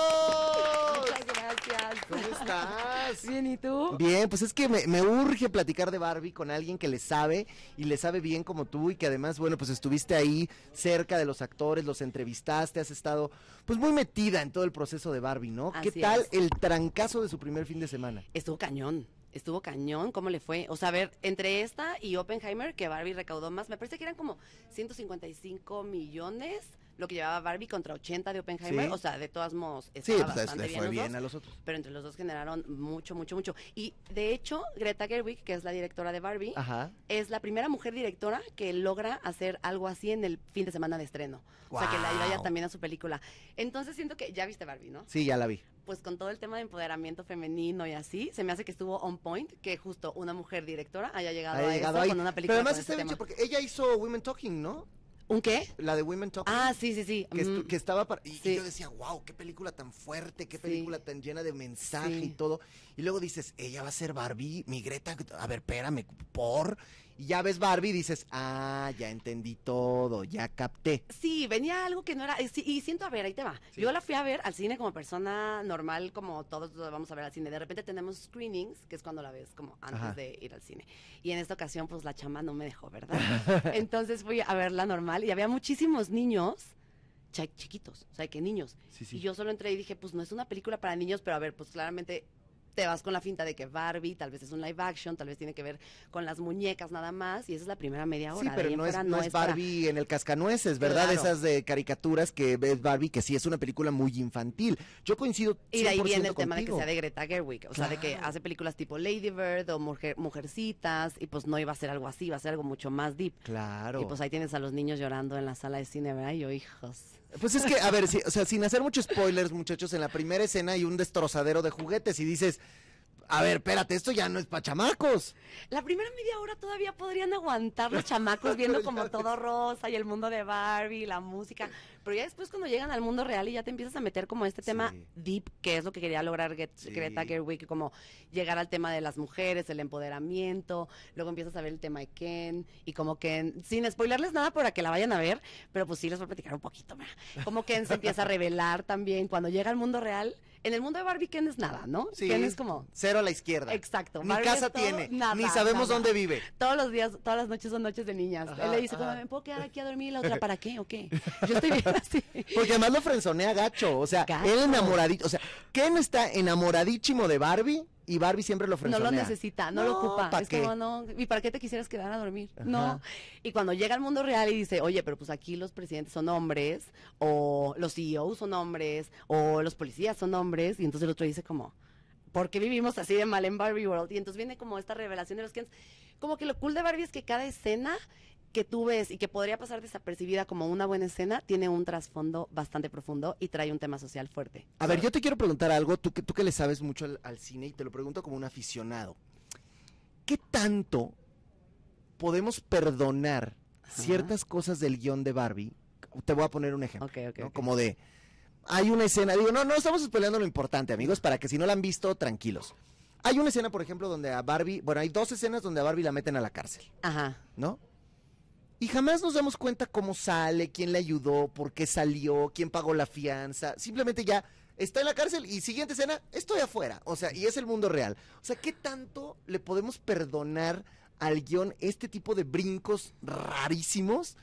Muchas gracias. ¿Cómo estás? Bien, ¿y tú? Bien, pues es que me, me urge platicar de Barbie con alguien que le sabe y le sabe bien como tú y que además, bueno, pues estuviste ahí cerca de los actores, los entrevistaste, has estado pues muy metida en todo el proceso de Barbie, ¿no? ¿Qué tal es. el trancazo de su primer fin de semana? Estuvo cañón. Estuvo cañón, ¿cómo le fue? O sea, a ver, entre esta y Oppenheimer, que Barbie recaudó más, me parece que eran como 155 millones lo que llevaba Barbie contra 80 de Oppenheimer. Sí. O sea, de todos modos, Sí, estaba pues bastante fue bien dos. a los otros. pero entre los dos generaron mucho, mucho, mucho. Y de hecho, Greta Gerwig, que es la directora de Barbie, Ajá. es la primera mujer directora que logra hacer algo así en el fin de semana de estreno. O sea, que la vaya también a su película. Entonces siento que ya viste Barbie, ¿no? Sí, ya la vi. Pues con todo el tema de empoderamiento femenino y así, se me hace que estuvo on point que justo una mujer directora haya llegado a llegado eso ahí. con una Pero película además con está ese bien porque ella hizo Women Talking, ¿no? ¿Un qué? La de Women Talking. Ah, sí, sí, sí. que, Mm, que estaba para... Y, yo decía, wow, qué película tan fuerte, qué Sí. película tan llena de mensaje y todo. Y luego dices, ella va a ser Barbie, mi Greta, a ver, espérame, por... Y ya ves Barbie y dices, ah, ya entendí todo, ya capté. Sí, venía algo que no era. sí, y siento, a ver, ahí te va. Sí. Yo la fui a ver al cine como persona normal, como todos vamos a ver al cine. De repente tenemos screenings, que es cuando la ves como antes Ajá. de ir al cine. Y en esta ocasión, pues la chama no me dejó, ¿verdad? Entonces fui a verla normal y había muchísimos niños. chiquitos, o sea, que niños. Sí, sí. Y yo solo entré y dije, pues no es una película para niños, pero a ver, pues claramente te vas con la finta de que Barbie tal vez es un live action, tal vez tiene que ver con las muñecas nada más, y esa es la primera media hora. Sí, pero no es, no es para- Barbie en el cascanueces, ¿verdad? Claro. Esas de caricaturas que ves Barbie, que sí es una película muy infantil. Yo coincido 100% Y de ahí viene el tema de que contigo. sea de Greta Gerwig, o sea, de que Claro. hace películas tipo Lady Bird o Mujer- Mujercitas, y pues no iba a ser algo así, iba a ser algo mucho más deep. Claro. Y pues ahí tienes a los niños llorando en la sala de cine, ¿verdad? Y yo, hijos. Pues es que, a ver, sí, o sea, sin hacer muchos spoilers, muchachos, en la primera escena hay un destrozadero de juguetes y dices, a ver, espérate, esto ya no es pa' chamacos. La primera media hora todavía podrían aguantar los chamacos viendo como todo rosa y el mundo de Barbie, la música. Pero ya después cuando llegan al mundo real y ya te empiezas a meter como este tema Sí. deep, que es lo que quería lograr Get- Sí. Greta Gerwig, como llegar al tema de las mujeres, el empoderamiento, luego empiezas a ver el tema de Ken y como que, sin spoilerles nada para que la vayan a ver, pero pues sí les voy a platicar un poquito, ¿verdad? Como Ken se empieza a revelar también cuando llega al mundo real. En el mundo de Barbie Ken es nada, ¿no? Sí. Ken es como... Cero a la izquierda. Exacto. Ni Barbie casa todo, tiene, nada, ni sabemos nada. dónde vive. Todos los días, todas las noches son noches de niñas. Ajá, Él le dice, como. ¿me puedo quedar aquí a dormir? Y la otra, ¿para qué o qué? Yo estoy bien así. Porque además lo frenzonea gacho, o sea, él enamoradito, o sea, Ken está enamoradísimo de Barbie y Barbie siempre lo No frenzonea. lo necesita, no, lo ocupa. ¿pa' es qué? como, no, ¿y para qué te quisieras quedar a dormir? Ajá. No. Y cuando llega al mundo real y dice, oye, pero pues aquí los presidentes son hombres, o los CEOs son hombres, o los policías son hombres, y entonces el otro dice como, ¿por qué vivimos así de mal en Barbie World? Y entonces viene como esta revelación de los Kens. Como que lo cool de Barbie es que cada escena que tú ves y que podría pasar desapercibida como una buena escena, tiene un trasfondo bastante profundo y trae un tema social fuerte. A ver, yo te quiero preguntar algo, tú que, tú que le sabes mucho al, al cine y te lo pregunto como un aficionado. ¿Qué tanto podemos perdonar Ajá. ciertas cosas del guion de Barbie? Te voy a poner un ejemplo. Como de, hay una escena, digo, no, no estamos spoileando lo importante, amigos, para que si no la han visto, tranquilos. Hay una escena, por ejemplo, donde a Barbie, bueno, hay dos escenas donde a Barbie la meten a la cárcel, Ajá. ¿no? Y jamás nos damos cuenta cómo sale, quién le ayudó, por qué salió, quién pagó la fianza. Simplemente ya está en la cárcel y siguiente escena, estoy afuera. O sea, y es el mundo real. O sea, ¿qué tanto le podemos perdonar al guion este tipo de brincos rarísimos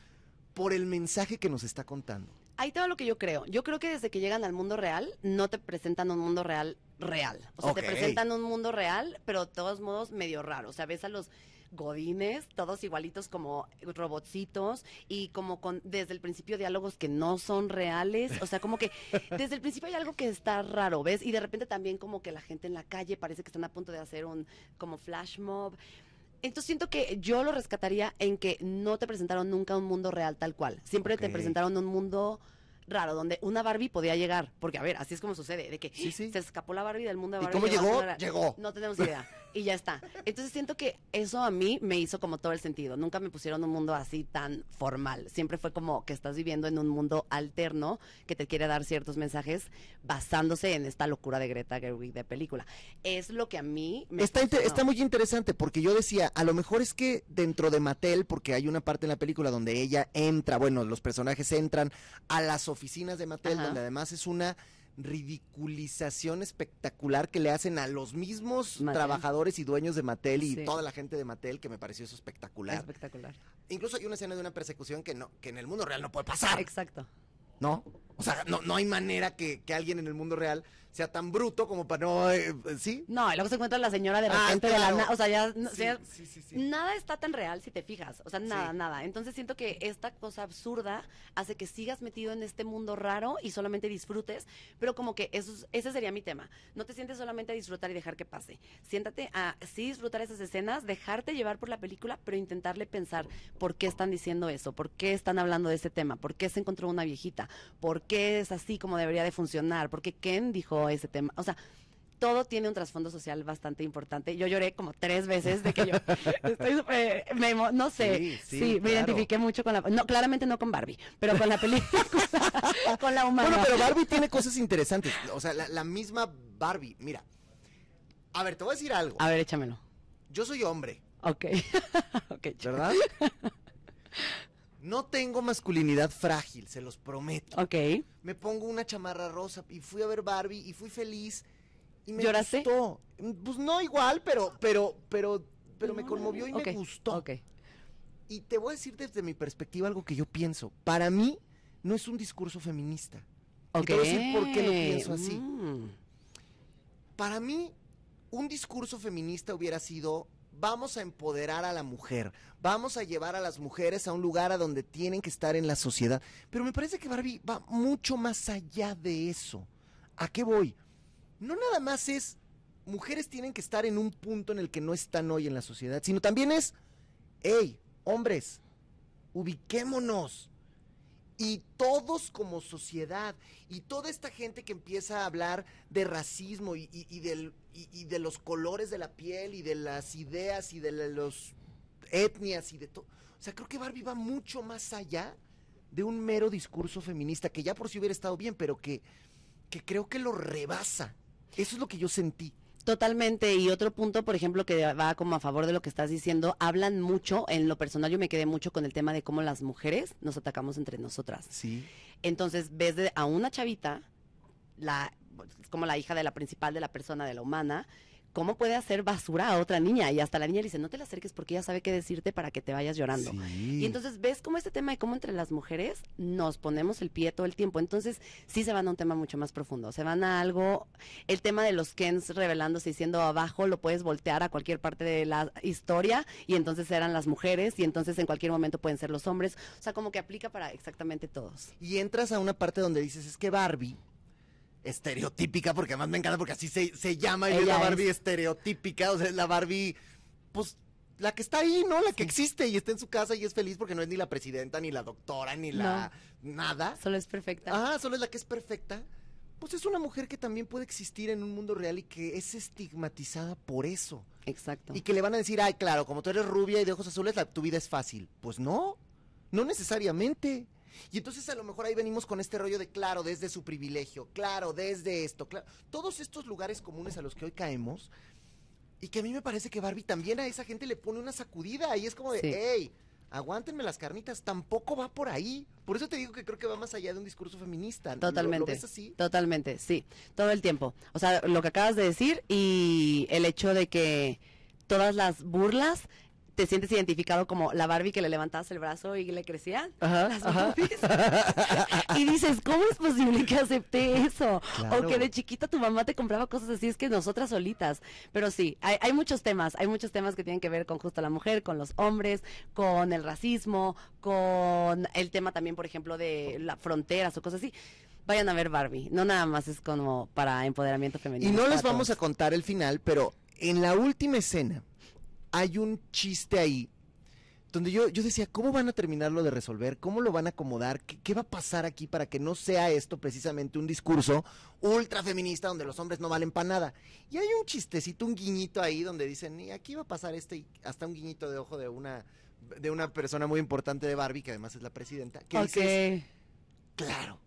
por el mensaje que nos está contando? Ahí todo lo que yo creo. Yo creo que desde que llegan al mundo real, no te presentan un mundo real real. O sea, te presentan un mundo real, pero de todos modos medio raro. O sea, ves a los godines, todos igualitos como robotcitos y como con desde el principio diálogos que no son reales. O sea, como que desde el principio hay algo que está raro, ¿ves? Y de repente también como que la gente en la calle parece que están a punto de hacer un como flash mob. Entonces siento que yo lo rescataría en que no te presentaron nunca un mundo real tal cual. Siempre te presentaron un mundo raro, donde una Barbie podía llegar. Porque, a ver, así es como sucede, de que Sí, sí. se escapó la Barbie del mundo de ¿Y Barbie. cómo llegó. Llegó. No tenemos idea. Y ya está. Entonces siento que eso a mí me hizo como todo el sentido. Nunca me pusieron un mundo así tan formal. Siempre fue como que estás viviendo en un mundo alterno que te quiere dar ciertos mensajes basándose en esta locura de Greta Gerwig de película. Es lo que a mí me Está, está muy interesante porque yo decía, a lo mejor es que dentro de Mattel, porque hay una parte en la película donde ella entra, bueno, los personajes entran a las oficinas de Mattel, Ajá. donde además es una ridiculización espectacular que le hacen a los mismos Mattel. trabajadores y dueños de Mattel y Sí. toda la gente de Mattel, que me pareció eso espectacular. Espectacular. Incluso hay una escena de una persecución que no, que en el mundo real no puede pasar. Exacto. ¿no? O sea, no, no hay manera que, que alguien en el mundo real sea tan bruto como para no... eh, ¿Sí? No, y luego se encuentra la señora de Ah, repente de la O sea, ya. no- Sí, o sea, sí, sí, sí. Nada está tan real si te fijas. O sea, nada, nada. Entonces siento que esta cosa absurda hace que sigas metido en este mundo raro y solamente disfrutes. Pero como que eso, es- ese sería mi tema. No te sientes solamente a disfrutar y dejar que pase. Siéntate a sí disfrutar esas escenas, dejarte llevar por la película, pero intentarle pensar por qué están diciendo eso, por qué están hablando de ese tema, por qué se encontró una viejita, por qué es así como debería de funcionar, por qué Ken dijo ese tema. O sea, todo tiene un trasfondo social bastante importante. Yo lloré como tres veces de que yo estoy súper- me no sé, Sí, sí, sí, me claro. identifiqué mucho con la, no, claramente no con Barbie, pero con la película, con la humana. Bueno, pero Barbie tiene cosas interesantes. O sea, la, la misma Barbie, mira. A ver, te voy a decir algo. A ver, échamelo. Yo soy hombre, Ok. ok. ¿verdad? No tengo masculinidad frágil, se los prometo. Ok. Me pongo una chamarra rosa y fui a ver Barbie y fui feliz. Y me ¿Lloraste? gustó. Pues no igual, pero, pero, pero, pero me conmovió y me gustó. Ok. Y te voy a decir desde mi perspectiva algo que yo pienso. Para mí, no es un discurso feminista. Y Ok. te voy a decir por qué lo pienso así. Mm. Para mí, un discurso feminista hubiera sido, vamos a empoderar a la mujer, vamos a llevar a las mujeres a un lugar a donde tienen que estar en la sociedad. Pero me parece que Barbie va mucho más allá de eso. ¿A qué voy? No nada más es, mujeres tienen que estar en un punto en el que no están hoy en la sociedad, sino también es, hey, hombres, ubiquémonos. Y todos como sociedad, y toda esta gente que empieza a hablar de racismo y, y- y del- y- de los colores de la piel y de las ideas y de las etnias y de todo. O sea, creo que Barbie va mucho más allá de un mero discurso feminista, que ya por si hubiera estado bien, pero que, que creo que lo rebasa. Eso es lo que yo sentí. Totalmente. Y otro punto, por ejemplo, que va como a favor de lo que estás diciendo, hablan mucho, en lo personal yo me quedé mucho con el tema de cómo las mujeres nos atacamos entre nosotras. Sí. Entonces ves de- a una chavita, la, como la hija de la principal de la persona, de la humana, cómo puede hacer basura a otra niña. Y hasta la niña le dice, no te la acerques porque ella sabe qué decirte para que te vayas llorando. Y entonces ves cómo este tema de cómo entre las mujeres nos ponemos el pie todo el tiempo. Entonces sí se van a un tema mucho más profundo. Se van a algo, el tema de los Kens revelándose y siendo abajo, lo puedes voltear a cualquier parte de la historia y entonces eran las mujeres y entonces en cualquier momento pueden ser los hombres. O sea, como que aplica para exactamente todos. Y entras a una parte donde dices, es que Barbie estereotípica, porque además me encanta porque así se, se llama y es la Barbie es. estereotípica, o sea, es la Barbie, pues, la que está ahí, ¿no? La que existe y está en su casa y es feliz porque no es ni la presidenta, ni la doctora, ni la nada. Solo es perfecta. Ah, solo es la que es perfecta. Pues es una mujer que también puede existir en un mundo real y que es estigmatizada por eso. Exacto. Y que le van a decir, ay, claro, como tú eres rubia y de ojos azules, la- tu vida es fácil. Pues no, no necesariamente. Y entonces a lo mejor ahí venimos con este rollo de, claro, desde su privilegio, claro, desde esto, claro. Todos estos lugares comunes a los que hoy caemos. Y que a mí me parece que Barbie también a esa gente le pone una sacudida. Y es como de, Sí. hey, aguántenme las carnitas. Tampoco va por ahí. Por eso te digo que creo que va más allá de un discurso feminista. ¿Lo- Totalmente. ¿Lo, ves así? Totalmente, sí. Todo el tiempo. O sea, lo que acabas de decir y el hecho de que todas las burlas te sientes identificado como la Barbie que le levantabas el brazo y le crecían Ajá, las ajá. y dices, ¿cómo es posible que acepté eso? Claro. O que de chiquita tu mamá te compraba cosas así, es que nosotras solitas. Pero sí, hay, hay muchos temas, hay muchos temas que tienen que ver con justo la mujer, con los hombres, con el racismo, con el tema también, por ejemplo, de las fronteras o cosas así. Vayan a ver Barbie, no nada más es como para empoderamiento femenino. Y no es les vamos a todos. contar el final, pero en la última escena hay un chiste ahí donde yo, yo decía, ¿cómo van a terminarlo de resolver? ¿Cómo lo van a acomodar? ¿Qué, qué va a pasar aquí para que no sea esto precisamente un discurso ultra feminista donde los hombres no valen para nada? Y hay un chistecito, un guiñito ahí donde dicen, y aquí va a pasar este, y hasta un guiñito de ojo de una, de una persona muy importante de Barbie, que además es la presidenta, que dices, Ok. claro,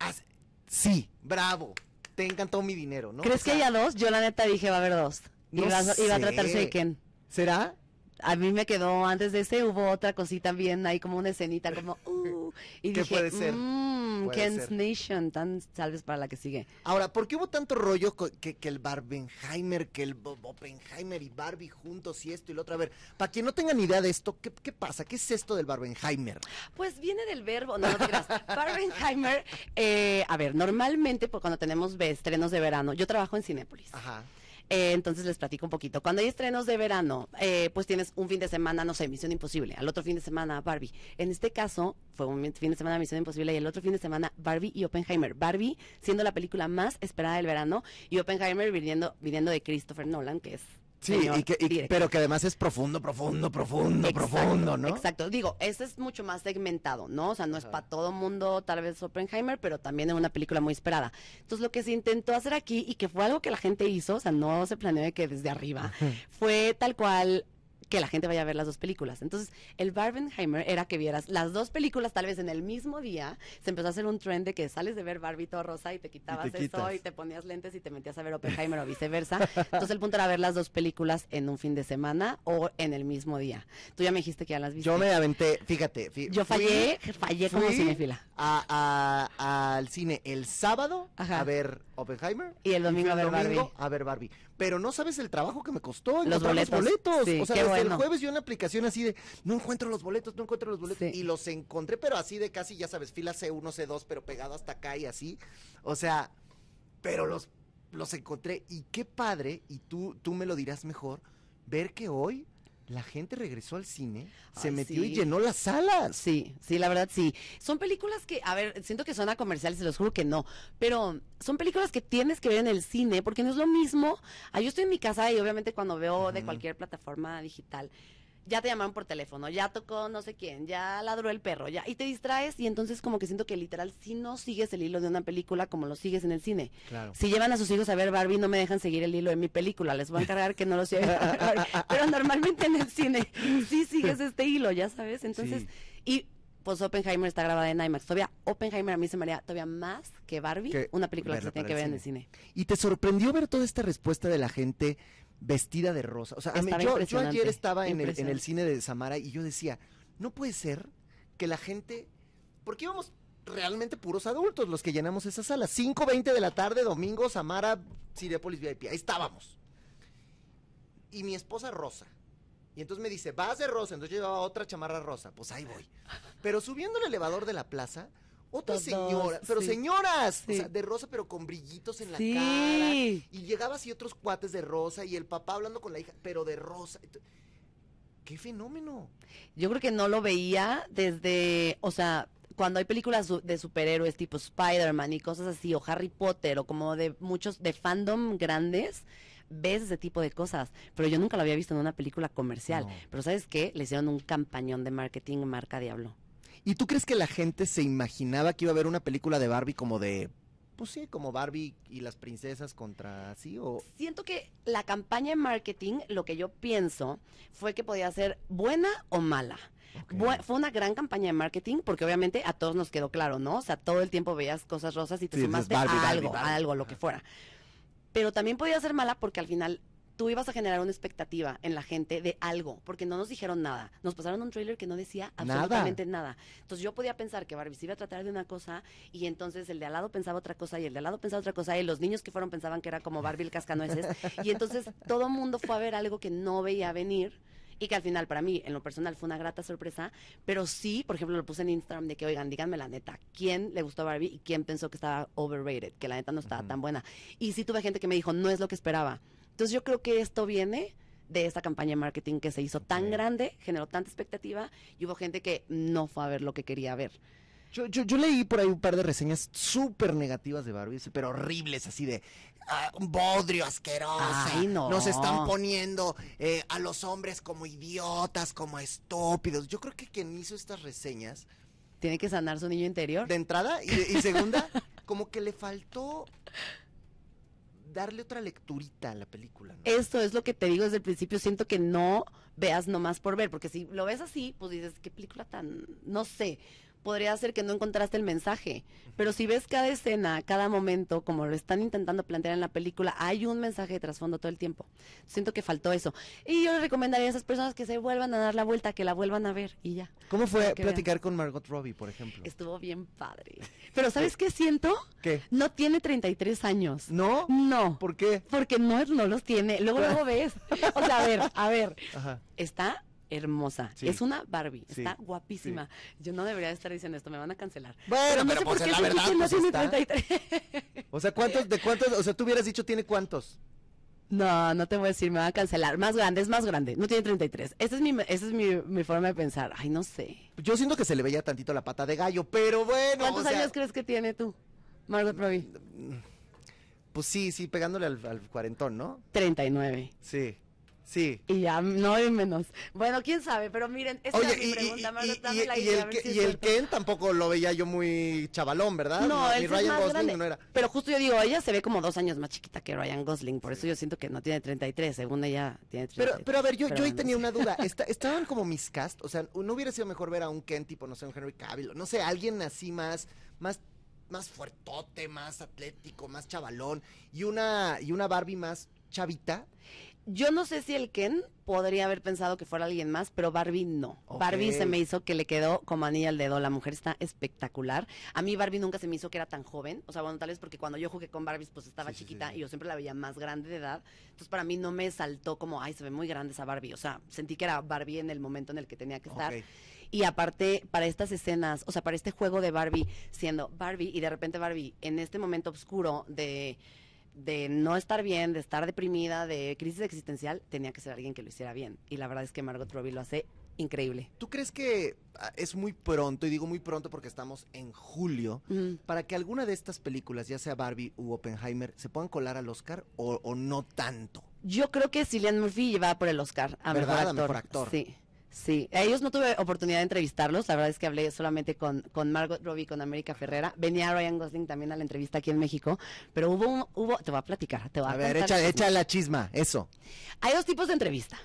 haz- sí, bravo, te encantó mi dinero, ¿no? ¿Crees O sea, que haya dos? Yo la neta dije va a haber dos. No iba, a- iba a tratarse de Ken. ¿Será? A mí me quedó, antes de ese hubo otra cosita bien, ahí como una escenita, como, uh, y ¿Qué dije, puede ser? "Mm, Puede Ken's ser. Nation, tan salves para la que sigue. Ahora, ¿por qué hubo tanto rollo que, que el Barbenheimer, que el Oppenheimer y Barbie juntos y esto y lo otro? A ver, para quien no tenga ni idea de esto, ¿qué, qué pasa? ¿Qué es esto del Barbenheimer? Pues viene del verbo, no, no te creas. Barbenheimer, eh, a ver, normalmente pues, cuando tenemos estrenos de verano, yo trabajo en Cinépolis. Ajá. Eh, entonces les platico un poquito. Cuando hay estrenos de verano, eh, pues tienes un fin de semana, no sé, Misión Imposible, al otro fin de semana Barbie. En este caso fue un fin de semana Misión Imposible y el otro fin de semana Barbie y Oppenheimer. Barbie siendo la película más esperada del verano y Oppenheimer viniendo, viniendo de Christopher Nolan, que es... Sí, y que, y- pero que además es profundo, profundo, profundo, Exacto, profundo, ¿no? Exacto, digo, ese es mucho más segmentado, ¿no? O sea, no es para todo mundo, tal vez Oppenheimer, pero también es una película muy esperada. Entonces, lo que se intentó hacer aquí y que fue algo que la gente hizo, o sea, no se planeó de que desde arriba, fue tal cual que la gente vaya a ver las dos películas. Entonces, el Barbenheimer era que vieras las dos películas tal vez en el mismo día. Se empezó a hacer un trend de que sales de ver Barbie todo rosa y te quitabas eso quitas. y te ponías lentes y te metías a ver Oppenheimer o viceversa. Entonces, el punto era ver las dos películas en un fin de semana o en el mismo día. Tú ya me dijiste que ya las viste. Yo me aventé, fíjate. Yo fui- fallé, fallé como fui cinéfila. a- a- al cine el sábado Ajá. a ver Oppenheimer. Y el domingo a ver domingo Barbie. a ver Barbie. Pero no sabes el trabajo que me costó Los encontrar los boletos. boletos. Sí, o sea, desde el jueves yo una aplicación así de, no encuentro los boletos, no encuentro los boletos. Sí. Y los encontré, pero así de casi, ya sabes, fila C1, C2, pero pegado hasta acá y así. O sea, pero los, los encontré. Y qué padre, y tú, tú me lo dirás mejor, ver que hoy la gente regresó al cine, se metió y llenó las salas. Sí, sí, la verdad sí. Son películas que, a ver, siento que suena comerciales, se los juro que no, pero son películas que tienes que ver en el cine porque no es lo mismo. Ah, yo estoy en mi casa y obviamente cuando veo de cualquier plataforma digital, ya te llamaron por teléfono, ya tocó no sé quién, ya ladró el perro, ya y te distraes y entonces como que siento que literal si no sigues el hilo de una película como lo sigues en el cine. Claro. Si llevan a sus hijos a ver Barbie, no me dejan seguir el hilo de mi película. Les voy a encargar que no los lleven a ver Barbie. Pero normalmente en el cine sí sigues este hilo, ya sabes. Entonces, Sí. y pues Oppenheimer está grabada en IMAX. Todavía Oppenheimer a mí se me haría todavía más que Barbie, Que una película que se tiene que ver en el cine. ¿Y te sorprendió ver toda esta respuesta de la gente vestida de rosa? O sea, a mí- Estaba yo, ayer estaba en el, en el impresionante. cine de Samara y yo decía, no puede ser que la gente... Porque íbamos realmente puros adultos los que llenamos esa sala. 5.20 de la tarde, domingo, Samara, Cinepolis VIP. Ahí estábamos. Y mi esposa rosa. Y entonces me dice, vas de rosa. Entonces yo llevaba otra chamarra rosa. Pues ahí voy. Pero subiendo el elevador de la plaza, otra señora. Pero sí. señoras. O sea, de rosa, pero con brillitos en la Sí. cara. Y llegaba así otros cuates de rosa y el papá hablando con la hija, pero de rosa. ¡Qué fenómeno! Yo creo que no lo veía desde, o sea, cuando hay películas de superhéroes tipo Spider-Man y cosas así, o Harry Potter, o como de muchos, de fandom grandes, ves ese tipo de cosas. Pero yo nunca lo había visto en una película comercial. No. Pero ¿sabes qué? Le hicieron un campañón de marketing marca Diablo. ¿Y tú crees que la gente se imaginaba que iba a haber una película de Barbie como de, pues sí, como Barbie y las princesas contra así o Siento que la campaña de marketing, lo que yo pienso, fue que podía ser buena o mala. Bu- Fue una gran campaña de marketing porque obviamente a todos nos quedó claro, ¿no? O sea, todo el tiempo veías cosas rosas y te Sí, sumaste Barbie, a Barbie, algo, Barbie. a algo, lo que fuera. Pero también podía ser mala porque al final tú ibas a generar una expectativa en la gente de algo, porque no nos dijeron nada. Nos pasaron un trailer que no decía Nada. absolutamente nada. Entonces yo podía pensar que Barbie se iba a tratar de una cosa y entonces el de al lado pensaba otra cosa y el de al lado pensaba otra cosa y los niños que fueron pensaban que era como Barbie el cascanueces y entonces todo el mundo fue a ver algo que no veía venir y que al final para mí en lo personal fue una grata sorpresa, pero sí, por ejemplo, lo puse en Instagram de que, oigan, díganme la neta, ¿quién le gustó Barbie y quién pensó que estaba overrated, que la neta no estaba Ujú. tan buena? Y sí tuve gente que me dijo, no es lo que esperaba. Entonces yo creo que esto viene de esta campaña de marketing que se hizo tan Ok. grande, generó tanta expectativa y hubo gente que no fue a ver lo que quería ver. Yo, yo, yo leí por ahí un par de reseñas súper negativas de Barbie, pero horribles, así de ah, un bodrio asquerosa. Ay, no. Nos están poniendo eh, a los hombres como idiotas, como estúpidos. Yo creo que quien hizo estas reseñas, Tiene que sanar su niño interior. de entrada y, y segunda, como que le faltó darle otra lecturita a la película. ¿no? Esto es lo que te digo desde el principio, siento que no veas nomás por ver, porque si lo ves así, pues dices, qué película tan, no sé, podría ser que no encontraste el mensaje, pero si ves cada escena, cada momento, como lo están intentando plantear en la película, hay un mensaje de trasfondo todo el tiempo. Siento que faltó eso. Y yo le recomendaría a esas personas que se vuelvan a dar la vuelta, que la vuelvan a ver y ya. ¿Cómo fue vean. platicar con Margot Robbie, por ejemplo? Estuvo bien padre. Pero ¿sabes qué siento? ¿Qué? No tiene 33 años. ¿No? No. ¿Por qué? Porque no, no los tiene. Luego, luego ves. O sea, a ver, a ver. Ajá. Está hermosa. Sí. Es una Barbie. Sí, Está guapísima. Yo no debería estar diciendo esto, me van a cancelar. Bueno, no pero sé por pues qué la verdad, no pues tiene está. 33. O sea, ¿cuántos, de cuántos, o sea, tú hubieras dicho tiene cuántos? No, no te voy a decir, me van a cancelar. Más grande, es más grande. No tiene 33. Esa es mi, esa es mi, mi forma de pensar. Ay, no sé. Yo siento que se le veía tantito la pata de gallo, pero bueno. ¿Cuántos o sea, años crees que tiene tú, Margot Robbie? Pues sí, sí, pegándole al, al cuarentón, ¿no? 39. Sí, sí. Y ya no hay menos. Bueno, quién sabe, pero miren, esa Oye, era mi y, pregunta, y- y- la y idea, el, si es y el. Ken tampoco lo veía yo muy chavalón, ¿verdad? No, ni él es Ryan más Gosling grande. no era. Pero justo yo digo, ella se ve como dos años más chiquita que Ryan Gosling, por eso yo siento que no tiene 33, según ella tiene 33. Pero, pero a ver, yo, Pero yo ahí tenía una duda. Esta- estaban como miscast, o sea, ¿no hubiera sido mejor ver a un Ken tipo, no sé, un Henry Cavill, no sé, alguien así más, más, más fuertote, más atlético, más chavalón, y una, y una Barbie más chavita? Yo no sé si el Ken podría haber pensado que fuera alguien más, pero Barbie no. Barbie se me hizo que le quedó como anilla al dedo. La mujer está espectacular. A mí Barbie nunca se me hizo que era tan joven. O sea, bueno, tal vez porque cuando yo jugué con Barbies pues estaba Sí, sí, sí, chiquita sí. y yo siempre la veía más grande de edad. Entonces para mí no me saltó como, ay, se ve muy grande esa Barbie. O sea, sentí que era Barbie en el momento en el que tenía que estar. Y aparte, para estas escenas, o sea, para este juego de Barbie, siendo Barbie y de repente Barbie en este momento oscuro de, de no estar bien, de estar deprimida, de crisis existencial, tenía que ser alguien que lo hiciera bien. Y la verdad es que Margot Robbie lo hace increíble. ¿Tú crees que ah, es muy pronto, y digo muy pronto porque estamos en julio, para que alguna de estas películas, ya sea Barbie u Oppenheimer, se puedan colar al Oscar o, o no tanto? Yo creo que Cillian Murphy va por el Oscar a ¿Verdad? mejor A actor. mejor actor. Sí. Sí, a ellos no tuve oportunidad de entrevistarlos, la verdad es que hablé solamente con, con Margot Robbie, con América Ferrera, venía Ryan Gosling también a la entrevista aquí en México, pero hubo, un- hubo te voy a platicar, te voy a, A ver, echa, echa la chisma, eso. Hay dos tipos de entrevista.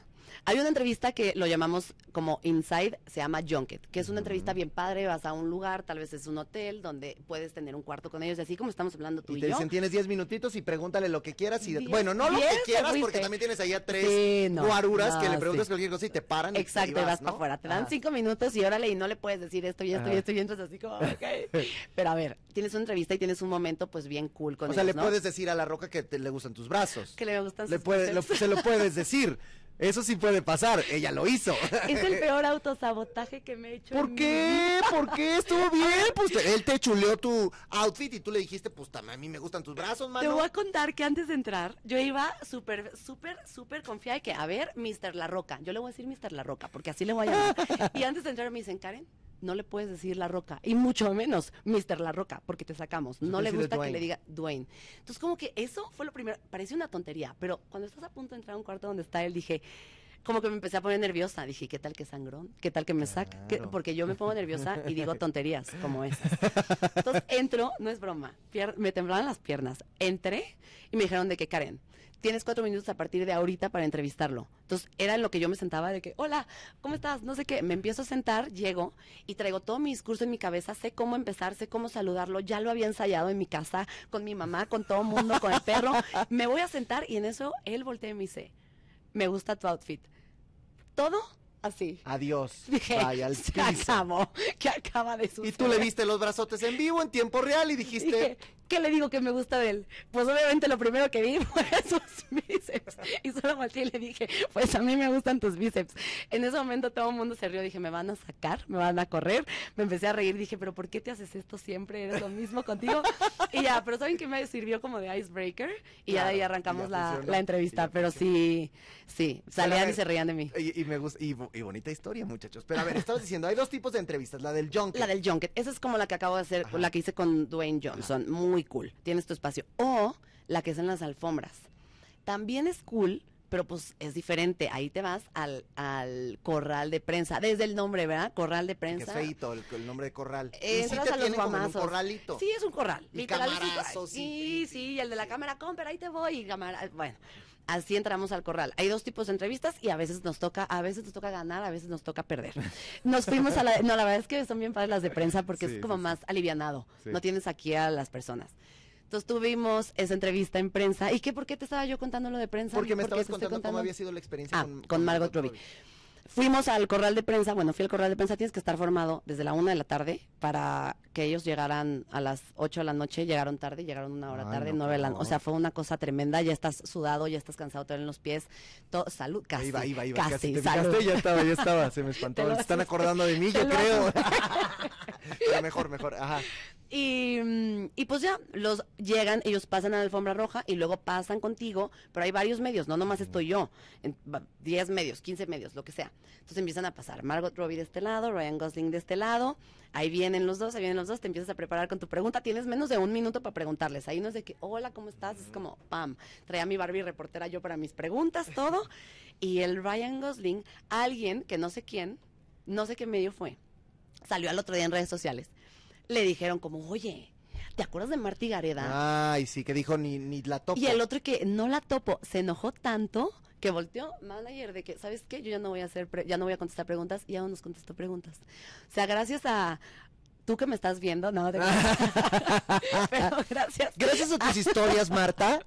Hay una entrevista que lo llamamos como Inside, se llama Junket, que es una entrevista bien padre, vas a un lugar, tal vez es un hotel, donde puedes tener un cuarto con ellos, y así como estamos hablando tú Y y, te yo. dicen, tienes 10 minutitos y pregúntale lo que quieras. y Diez- Bueno, no lo que te quieras, porque también tienes ahí a tres Sí, no, guaruras que le preguntas sí. cualquier cosa y te paran. y- Exacto, y vas, para afuera. Te dan Ajá. cinco minutos y órale, y no le puedes decir esto y esto y Ajá. esto, y entras así como, ok. Pero a ver, tienes una entrevista y tienes un momento, pues bien cool con O sea, ellos, le ¿no? puedes decir a la roca que te, le gustan tus brazos. Que le gustan Le sus puede- lo- se lo puedes decir. Eso sí puede pasar. Ella lo hizo. Es el peor autosabotaje que me he hecho. ¿Por mi qué? ¿Por qué? Estuvo bien. Pues te- él te chuleó tu outfit y tú le dijiste, pues también a mí me gustan tus brazos, Te mano. voy a contar que antes de entrar, yo iba súper, súper, súper confiada de que, a ver, Mr. La Roca. Yo le voy a decir Mr. La Roca, porque así le voy a llamar. y antes de entrar me dicen, Karen, no le puedes decir La Roca, y mucho menos Mr. La Roca, porque te sacamos. No le gusta que le diga Dwayne. Entonces, como que eso fue lo primero, parece una tontería, pero cuando estás a punto de entrar a un cuarto donde está él, dije, como que me empecé a poner nerviosa. Dije, ¿qué tal que sangrón? ¿Qué tal que me saca? ¿Qué- Claro. Porque yo me pongo nerviosa y digo tonterías como esas. Entonces entro, no es broma, me temblaban las piernas. Entré y me dijeron de que Karen, tienes cuatro minutos a partir de ahorita para entrevistarlo. Entonces era en lo que yo me sentaba de que, hola, ¿cómo estás? No sé qué. Me empiezo a sentar, llego y traigo todo mi discurso en mi cabeza, sé cómo empezar, sé cómo saludarlo. Ya lo había ensayado en mi casa, con mi mamá, con todo el mundo, con el perro. Me voy a sentar y en eso él voltea y me dice, me gusta tu outfit. Todo así. Adiós. Dije, Bye, al se acabó, que acaba de Y suceder. tú le viste los brazotes en vivo, en tiempo real, y dijiste... Dije, ¿qué le digo que me gusta de él? Pues obviamente lo primero que vi fue sus bíceps. Y solo volteé y le dije, pues a mí me gustan tus bíceps. En ese momento todo el mundo se rió. Dije, me van a sacar, me van a correr. Me empecé a reír. Dije, pero ¿por qué te haces esto siempre? ¿Eres lo mismo contigo? Y ya, pero ¿saben qué me sirvió como de icebreaker? Y ya de ahí arrancamos la, entrevista. Pero sí, sí, salían ver, y se reían de mí. Y, y me gusta, y, bo- y bonita historia, muchachos. Pero a ver, estabas diciendo, hay dos tipos de entrevistas, la del junket. La del Junket. Esa es como la que acabo de hacer, Ajá. la que hice con Dwayne Johnson. Muy cool. Tienes tu espacio. O la que es en las alfombras. También es cool, pero pues es diferente. Ahí te vas al, al corral de prensa. Desde el nombre, ¿verdad? Corral de prensa. es feito, el, el nombre de corral. y sí a los un corralito. Sí, es un corral. Y es camarazos Sí, sí, y el de la cámara, compra, ahí te voy. Y cámara, bueno, así entramos al corral. Hay dos tipos de entrevistas y a veces nos toca, a veces nos toca ganar, a veces nos toca perder. Nos fuimos a la, no, la verdad es que son bien padres las de prensa porque Sí, es como sí, más alivianado. Sí. No tienes aquí a las personas. Entonces tuvimos esa entrevista en prensa. ¿Y qué? ¿Por qué te estaba yo contando lo de prensa? Porque me ¿Por qué estabas contando, cómo había sido la experiencia Ah, con, con Margot Robbie. Fuimos al corral de prensa, bueno, fui al corral de prensa, tienes que estar formado desde la una de la tarde para que ellos llegaran a las 8 de la noche, llegaron tarde, llegaron una hora Ay, tarde, no, nueve de la qué O sea, fue una cosa tremenda, ya estás sudado, ya estás cansado, te duelen los pies, todo, salud, casi, Iba, iba, iba. casi, Casi, ¿Te salud. fijaste? Ya estaba, ya estaba. Se me espantó. Se están acordando de mí, yo creo. Pero mejor, mejor. Ajá. Y, y pues ya, los llegan, ellos pasan a la alfombra roja y luego pasan contigo, pero hay varios medios, no nomás estoy yo, en va- 10 medios, 15 medios, lo que sea. Entonces empiezan a pasar Margot Robbie de este lado, Ryan Gosling de este lado, ahí vienen los dos, ahí vienen los dos, te empiezas a preparar con tu pregunta, tienes menos de un minuto para preguntarles, ahí no es de que, hola, ¿cómo estás? Es como, pam, traía mi Barbie reportera yo para mis preguntas, todo, y el Ryan Gosling, alguien que no sé quién, no sé qué medio fue, salió al otro día en redes sociales le dijeron como, oye, ¿te acuerdas de Marty Gareda? Ay, sí, que dijo ni, ni la topo. y el otro que no la topo, se enojó tanto que volteó manager de que, ¿sabes qué? Yo ya no voy a hacer, pre- ya no voy a contestar preguntas y ya no nos contestó preguntas. O sea, gracias a tú que me estás viendo, no, te pero gracias. Gracias a tus historias, Marta.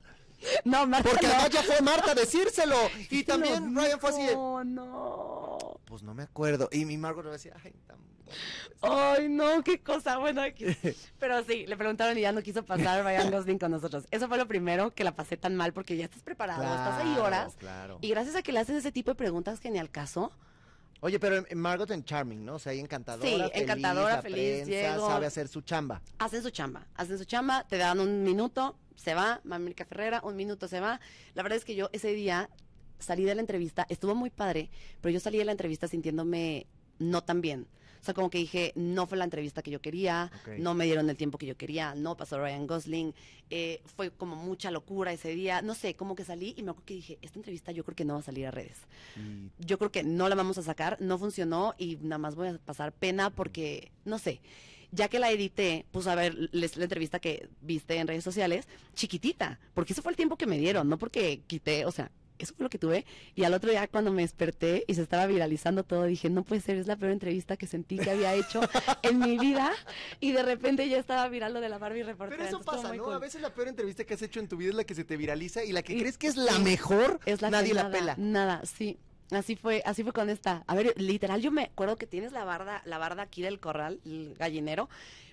No, Marta, Porque no. además ya fue Marta a decírselo. Y también Ryan fue así de, dijo, no. Pues no me acuerdo. Y mi Margot le decía, ay, tan bueno". Ay, no, qué cosa buena. aquí. Pero sí, le preguntaron y ya no quiso pasar Ryan Gosling con nosotros. Eso fue lo primero que la pasé tan mal porque ya estás preparado, estás ahí Claro, horas. Claro. Y gracias a que le hacen ese tipo de preguntas que ni al caso, Oye, pero Margot en Charming, ¿no? O sea, ahí encantadora, Sí, feliz, encantadora, feliz, prensa, llego. sabe hacer su chamba. hacen su chamba. Hacen su chamba, te dan un minuto, se va, Mamérica Ferrera, un minuto se va. La verdad es que yo ese día salí de la entrevista, estuvo muy padre, pero yo salí de la entrevista sintiéndome no tan bien. O sea, como que dije, no fue la entrevista que yo quería, no me dieron el tiempo que yo quería, no pasó Ryan Gosling, eh, fue como mucha locura ese día, no sé, como que salí y me acuerdo que dije, esta entrevista yo creo que no va a salir a redes. Y Yo creo que no la vamos a sacar, no funcionó y nada más voy a pasar pena porque, no sé, ya que la edité, puse a ver les- la entrevista que viste en redes sociales, chiquitita, porque ese fue el tiempo que me dieron, no porque quité, o sea, eso fue lo que tuve. Y al otro día cuando me desperté y se estaba viralizando todo, dije, no puede ser, es la peor entrevista que sentí que había hecho en mi vida. Y de repente ya estaba viral lo de la Barbie reportera. Pero eso pasa, ¿no? cool. A veces la peor entrevista que has hecho en tu vida es la que se te viraliza y la que Y- crees que es la sí, mejor, es la que nadie la nada, pela. Nada, sí. Así fue, así fue con esta. A ver, literal, yo me acuerdo que tienes la barda, la barda aquí del corral, el gallinero.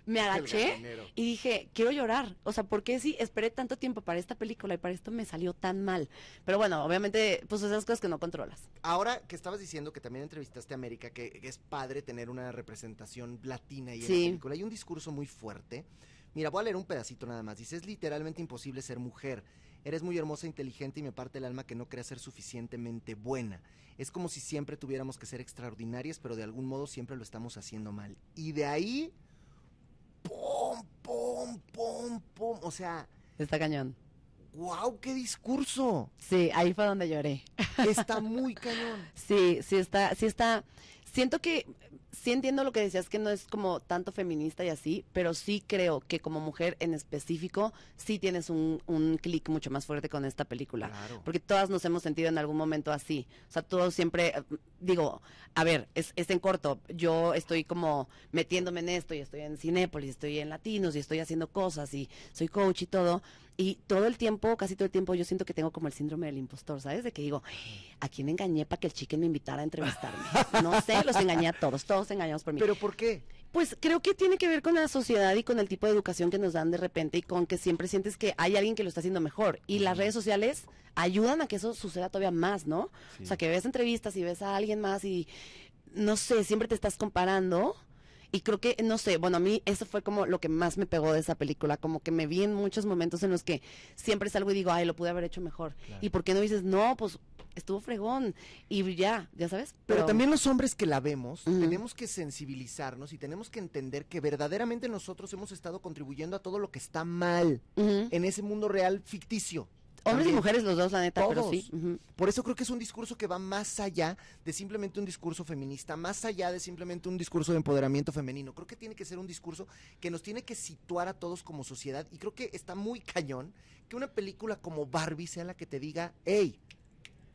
Me agaché gallinero. y dije, quiero llorar. O sea, ¿por qué si esperé tanto tiempo para esta película y para esto me salió tan mal? Pero bueno, obviamente, pues esas cosas que no controlas. Ahora que estabas diciendo que también entrevistaste a América, que, que es padre tener una representación latina y en Sí. la película, hay un discurso muy fuerte. Mira, voy a leer un pedacito nada más. Dice, es literalmente imposible ser mujer. Eres muy hermosa, inteligente y me parte el alma que no creas ser suficientemente buena. Es como si siempre tuviéramos que ser extraordinarias, pero de algún modo siempre lo estamos haciendo mal. Y de ahí, pum, pum, pum, pum. O sea, Está cañón. wow, qué discurso. Sí, ahí fue donde lloré. Está muy cañón. Sí, sí está, sí está. Siento que sí entiendo lo que decías que no es como tanto feminista y así, pero sí creo que como mujer en específico sí tienes un, un clic mucho más fuerte con esta película. Claro. Porque todas nos hemos sentido en algún momento así. O sea, todos siempre, digo, a ver, es, es en corto. Yo estoy como metiéndome en esto y estoy en Cinépolis, estoy en Latinos y estoy haciendo cosas y soy coach y todo. Y todo el tiempo, casi todo el tiempo, yo siento que tengo como el síndrome del impostor, ¿sabes? De que digo, ¿a quién engañé para que el chicken me invitara a entrevistarme? No sé, los engañé a todos, todos engañamos por mí. ¿Pero por qué? Pues creo que tiene que ver con la sociedad y con el tipo de educación que nos dan de repente y con que siempre sientes que hay alguien que lo está haciendo mejor. Y las redes sociales ayudan a que eso suceda todavía más, ¿no? Sí. O sea, que ves entrevistas y ves a alguien más y, no sé, siempre te estás comparando. Y creo que, no sé, bueno, a mí eso fue como lo que más me pegó de esa película, como que me vi en muchos momentos en los que siempre salgo y digo, ay, lo pude haber hecho mejor. Claro. ¿Y por qué no dices, no, pues estuvo fregón? Y ya, ya sabes. Pero también los hombres que la vemos, tenemos que sensibilizarnos y tenemos que entender que verdaderamente nosotros hemos estado contribuyendo a todo lo que está mal Ujú. en ese mundo real ficticio. Hombres También. y mujeres los dos, la neta, pero Todos. sí. ujú. Por eso creo que es un discurso que va más allá de simplemente un discurso feminista, más allá de simplemente un discurso de empoderamiento femenino. Creo que tiene que ser un discurso que nos tiene que situar a todos como sociedad y creo que está muy cañón que una película como Barbie sea la que te diga, hey,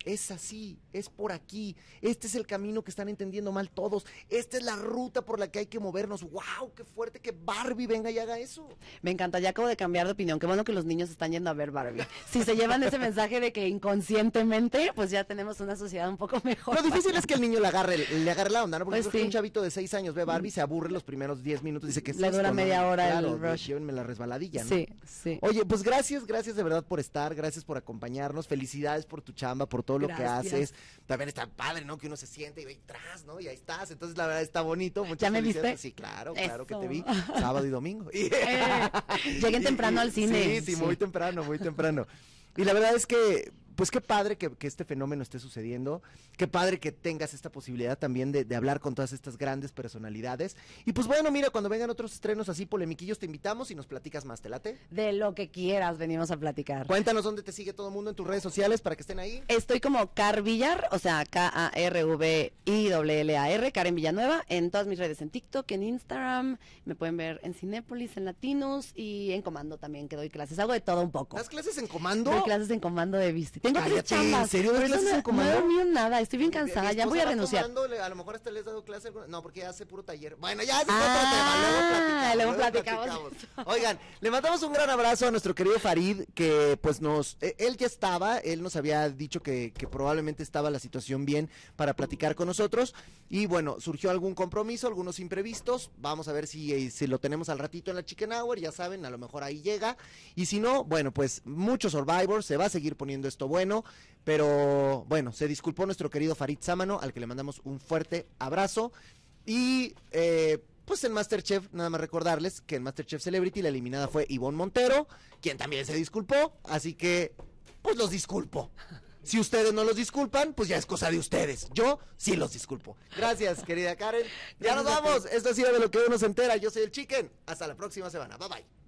es así, es por aquí, este es el camino que están entendiendo mal todos, esta es la ruta por la que hay que movernos. ¡Wow! ¡Qué fuerte que Barbie venga y haga eso! Me encanta, ya acabo de cambiar de opinión. Qué bueno que los niños están yendo a ver Barbie. Si se llevan ese mensaje de que inconscientemente, pues ya tenemos una sociedad un poco mejor. Lo difícil es que el niño le agarre, le agarre la onda, ¿no? Porque Pues sí. un chavito de 6 años ve Barbie, se aburre los primeros 10 minutos, dice que Le esto, dura no? media hora el rush. Llévenme la resbaladilla, ¿no? Sí, sí. Oye, pues gracias, gracias de verdad por estar, gracias por acompañarnos, felicidades por tu chamba, por todo lo que haces. También está padre, ¿no? Que uno se siente y ve atrás, ¿no? Y ahí estás. Entonces, la verdad está bonito. Muchas ¿Ya me viste? Sí, claro, claro que te vi. Sábado y domingo. Eh, lleguen temprano al cine. Sí, sí, muy temprano, muy temprano. Y la verdad es que, pues qué padre que, que este fenómeno esté sucediendo. Qué padre que tengas esta posibilidad también de, de hablar con todas estas grandes personalidades. Y pues bueno, mira, cuando vengan otros estrenos así polemiquillos, te invitamos y nos platicas más. ¿Te late? De lo que quieras, venimos a platicar. Cuéntanos dónde te sigue todo el mundo en tus redes sociales para que estén ahí. Estoy como Car Villar, o sea, K-A-R-V-I-L-L-A-R, Karen Villanueva, en todas mis redes, en TikTok, en Instagram, me pueden ver en Cinépolis, en Latinos y en Comando también, que doy clases. Hago de todo un poco. ¿Das clases en comando? Doy clases en Comando de Visti. Tengo Cállate, tres chambas. ¿en serio por eso no? No he dormido nada, estoy bien cansada, ya voy a renunciar. a lo mejor hasta les has dado clase. No, porque ya hace puro taller. Bueno, ya es Ah, otro tema. Luego luego platicamos. platicamos. Oigan, le mandamos un gran abrazo a nuestro querido Farid, que pues nos. eh, Él ya estaba, él nos había dicho que, que probablemente estaba la situación bien para platicar con nosotros. Y bueno, surgió algún compromiso, algunos imprevistos. Vamos a ver si, eh, si lo tenemos al ratito en la Chicken Hour. Ya saben, a lo mejor ahí llega. Y si no, bueno, pues muchos Survivor, se va a seguir poniendo esto bueno. Pero bueno, se disculpó nuestro querido Farid Sámano, al que le mandamos un fuerte abrazo. Y eh, pues en Masterchef, nada más recordarles que en Masterchef Celebrity la eliminada fue Ivonne Montero, quien también se disculpó. Así que, pues los disculpo. Si ustedes no los disculpan, pues ya es cosa de ustedes. Yo sí los disculpo. Gracias, querida Karen. Ya nos vamos. Esto ha sido de lo que uno se entera. Yo soy el Chicken. Hasta la próxima semana. Bye bye.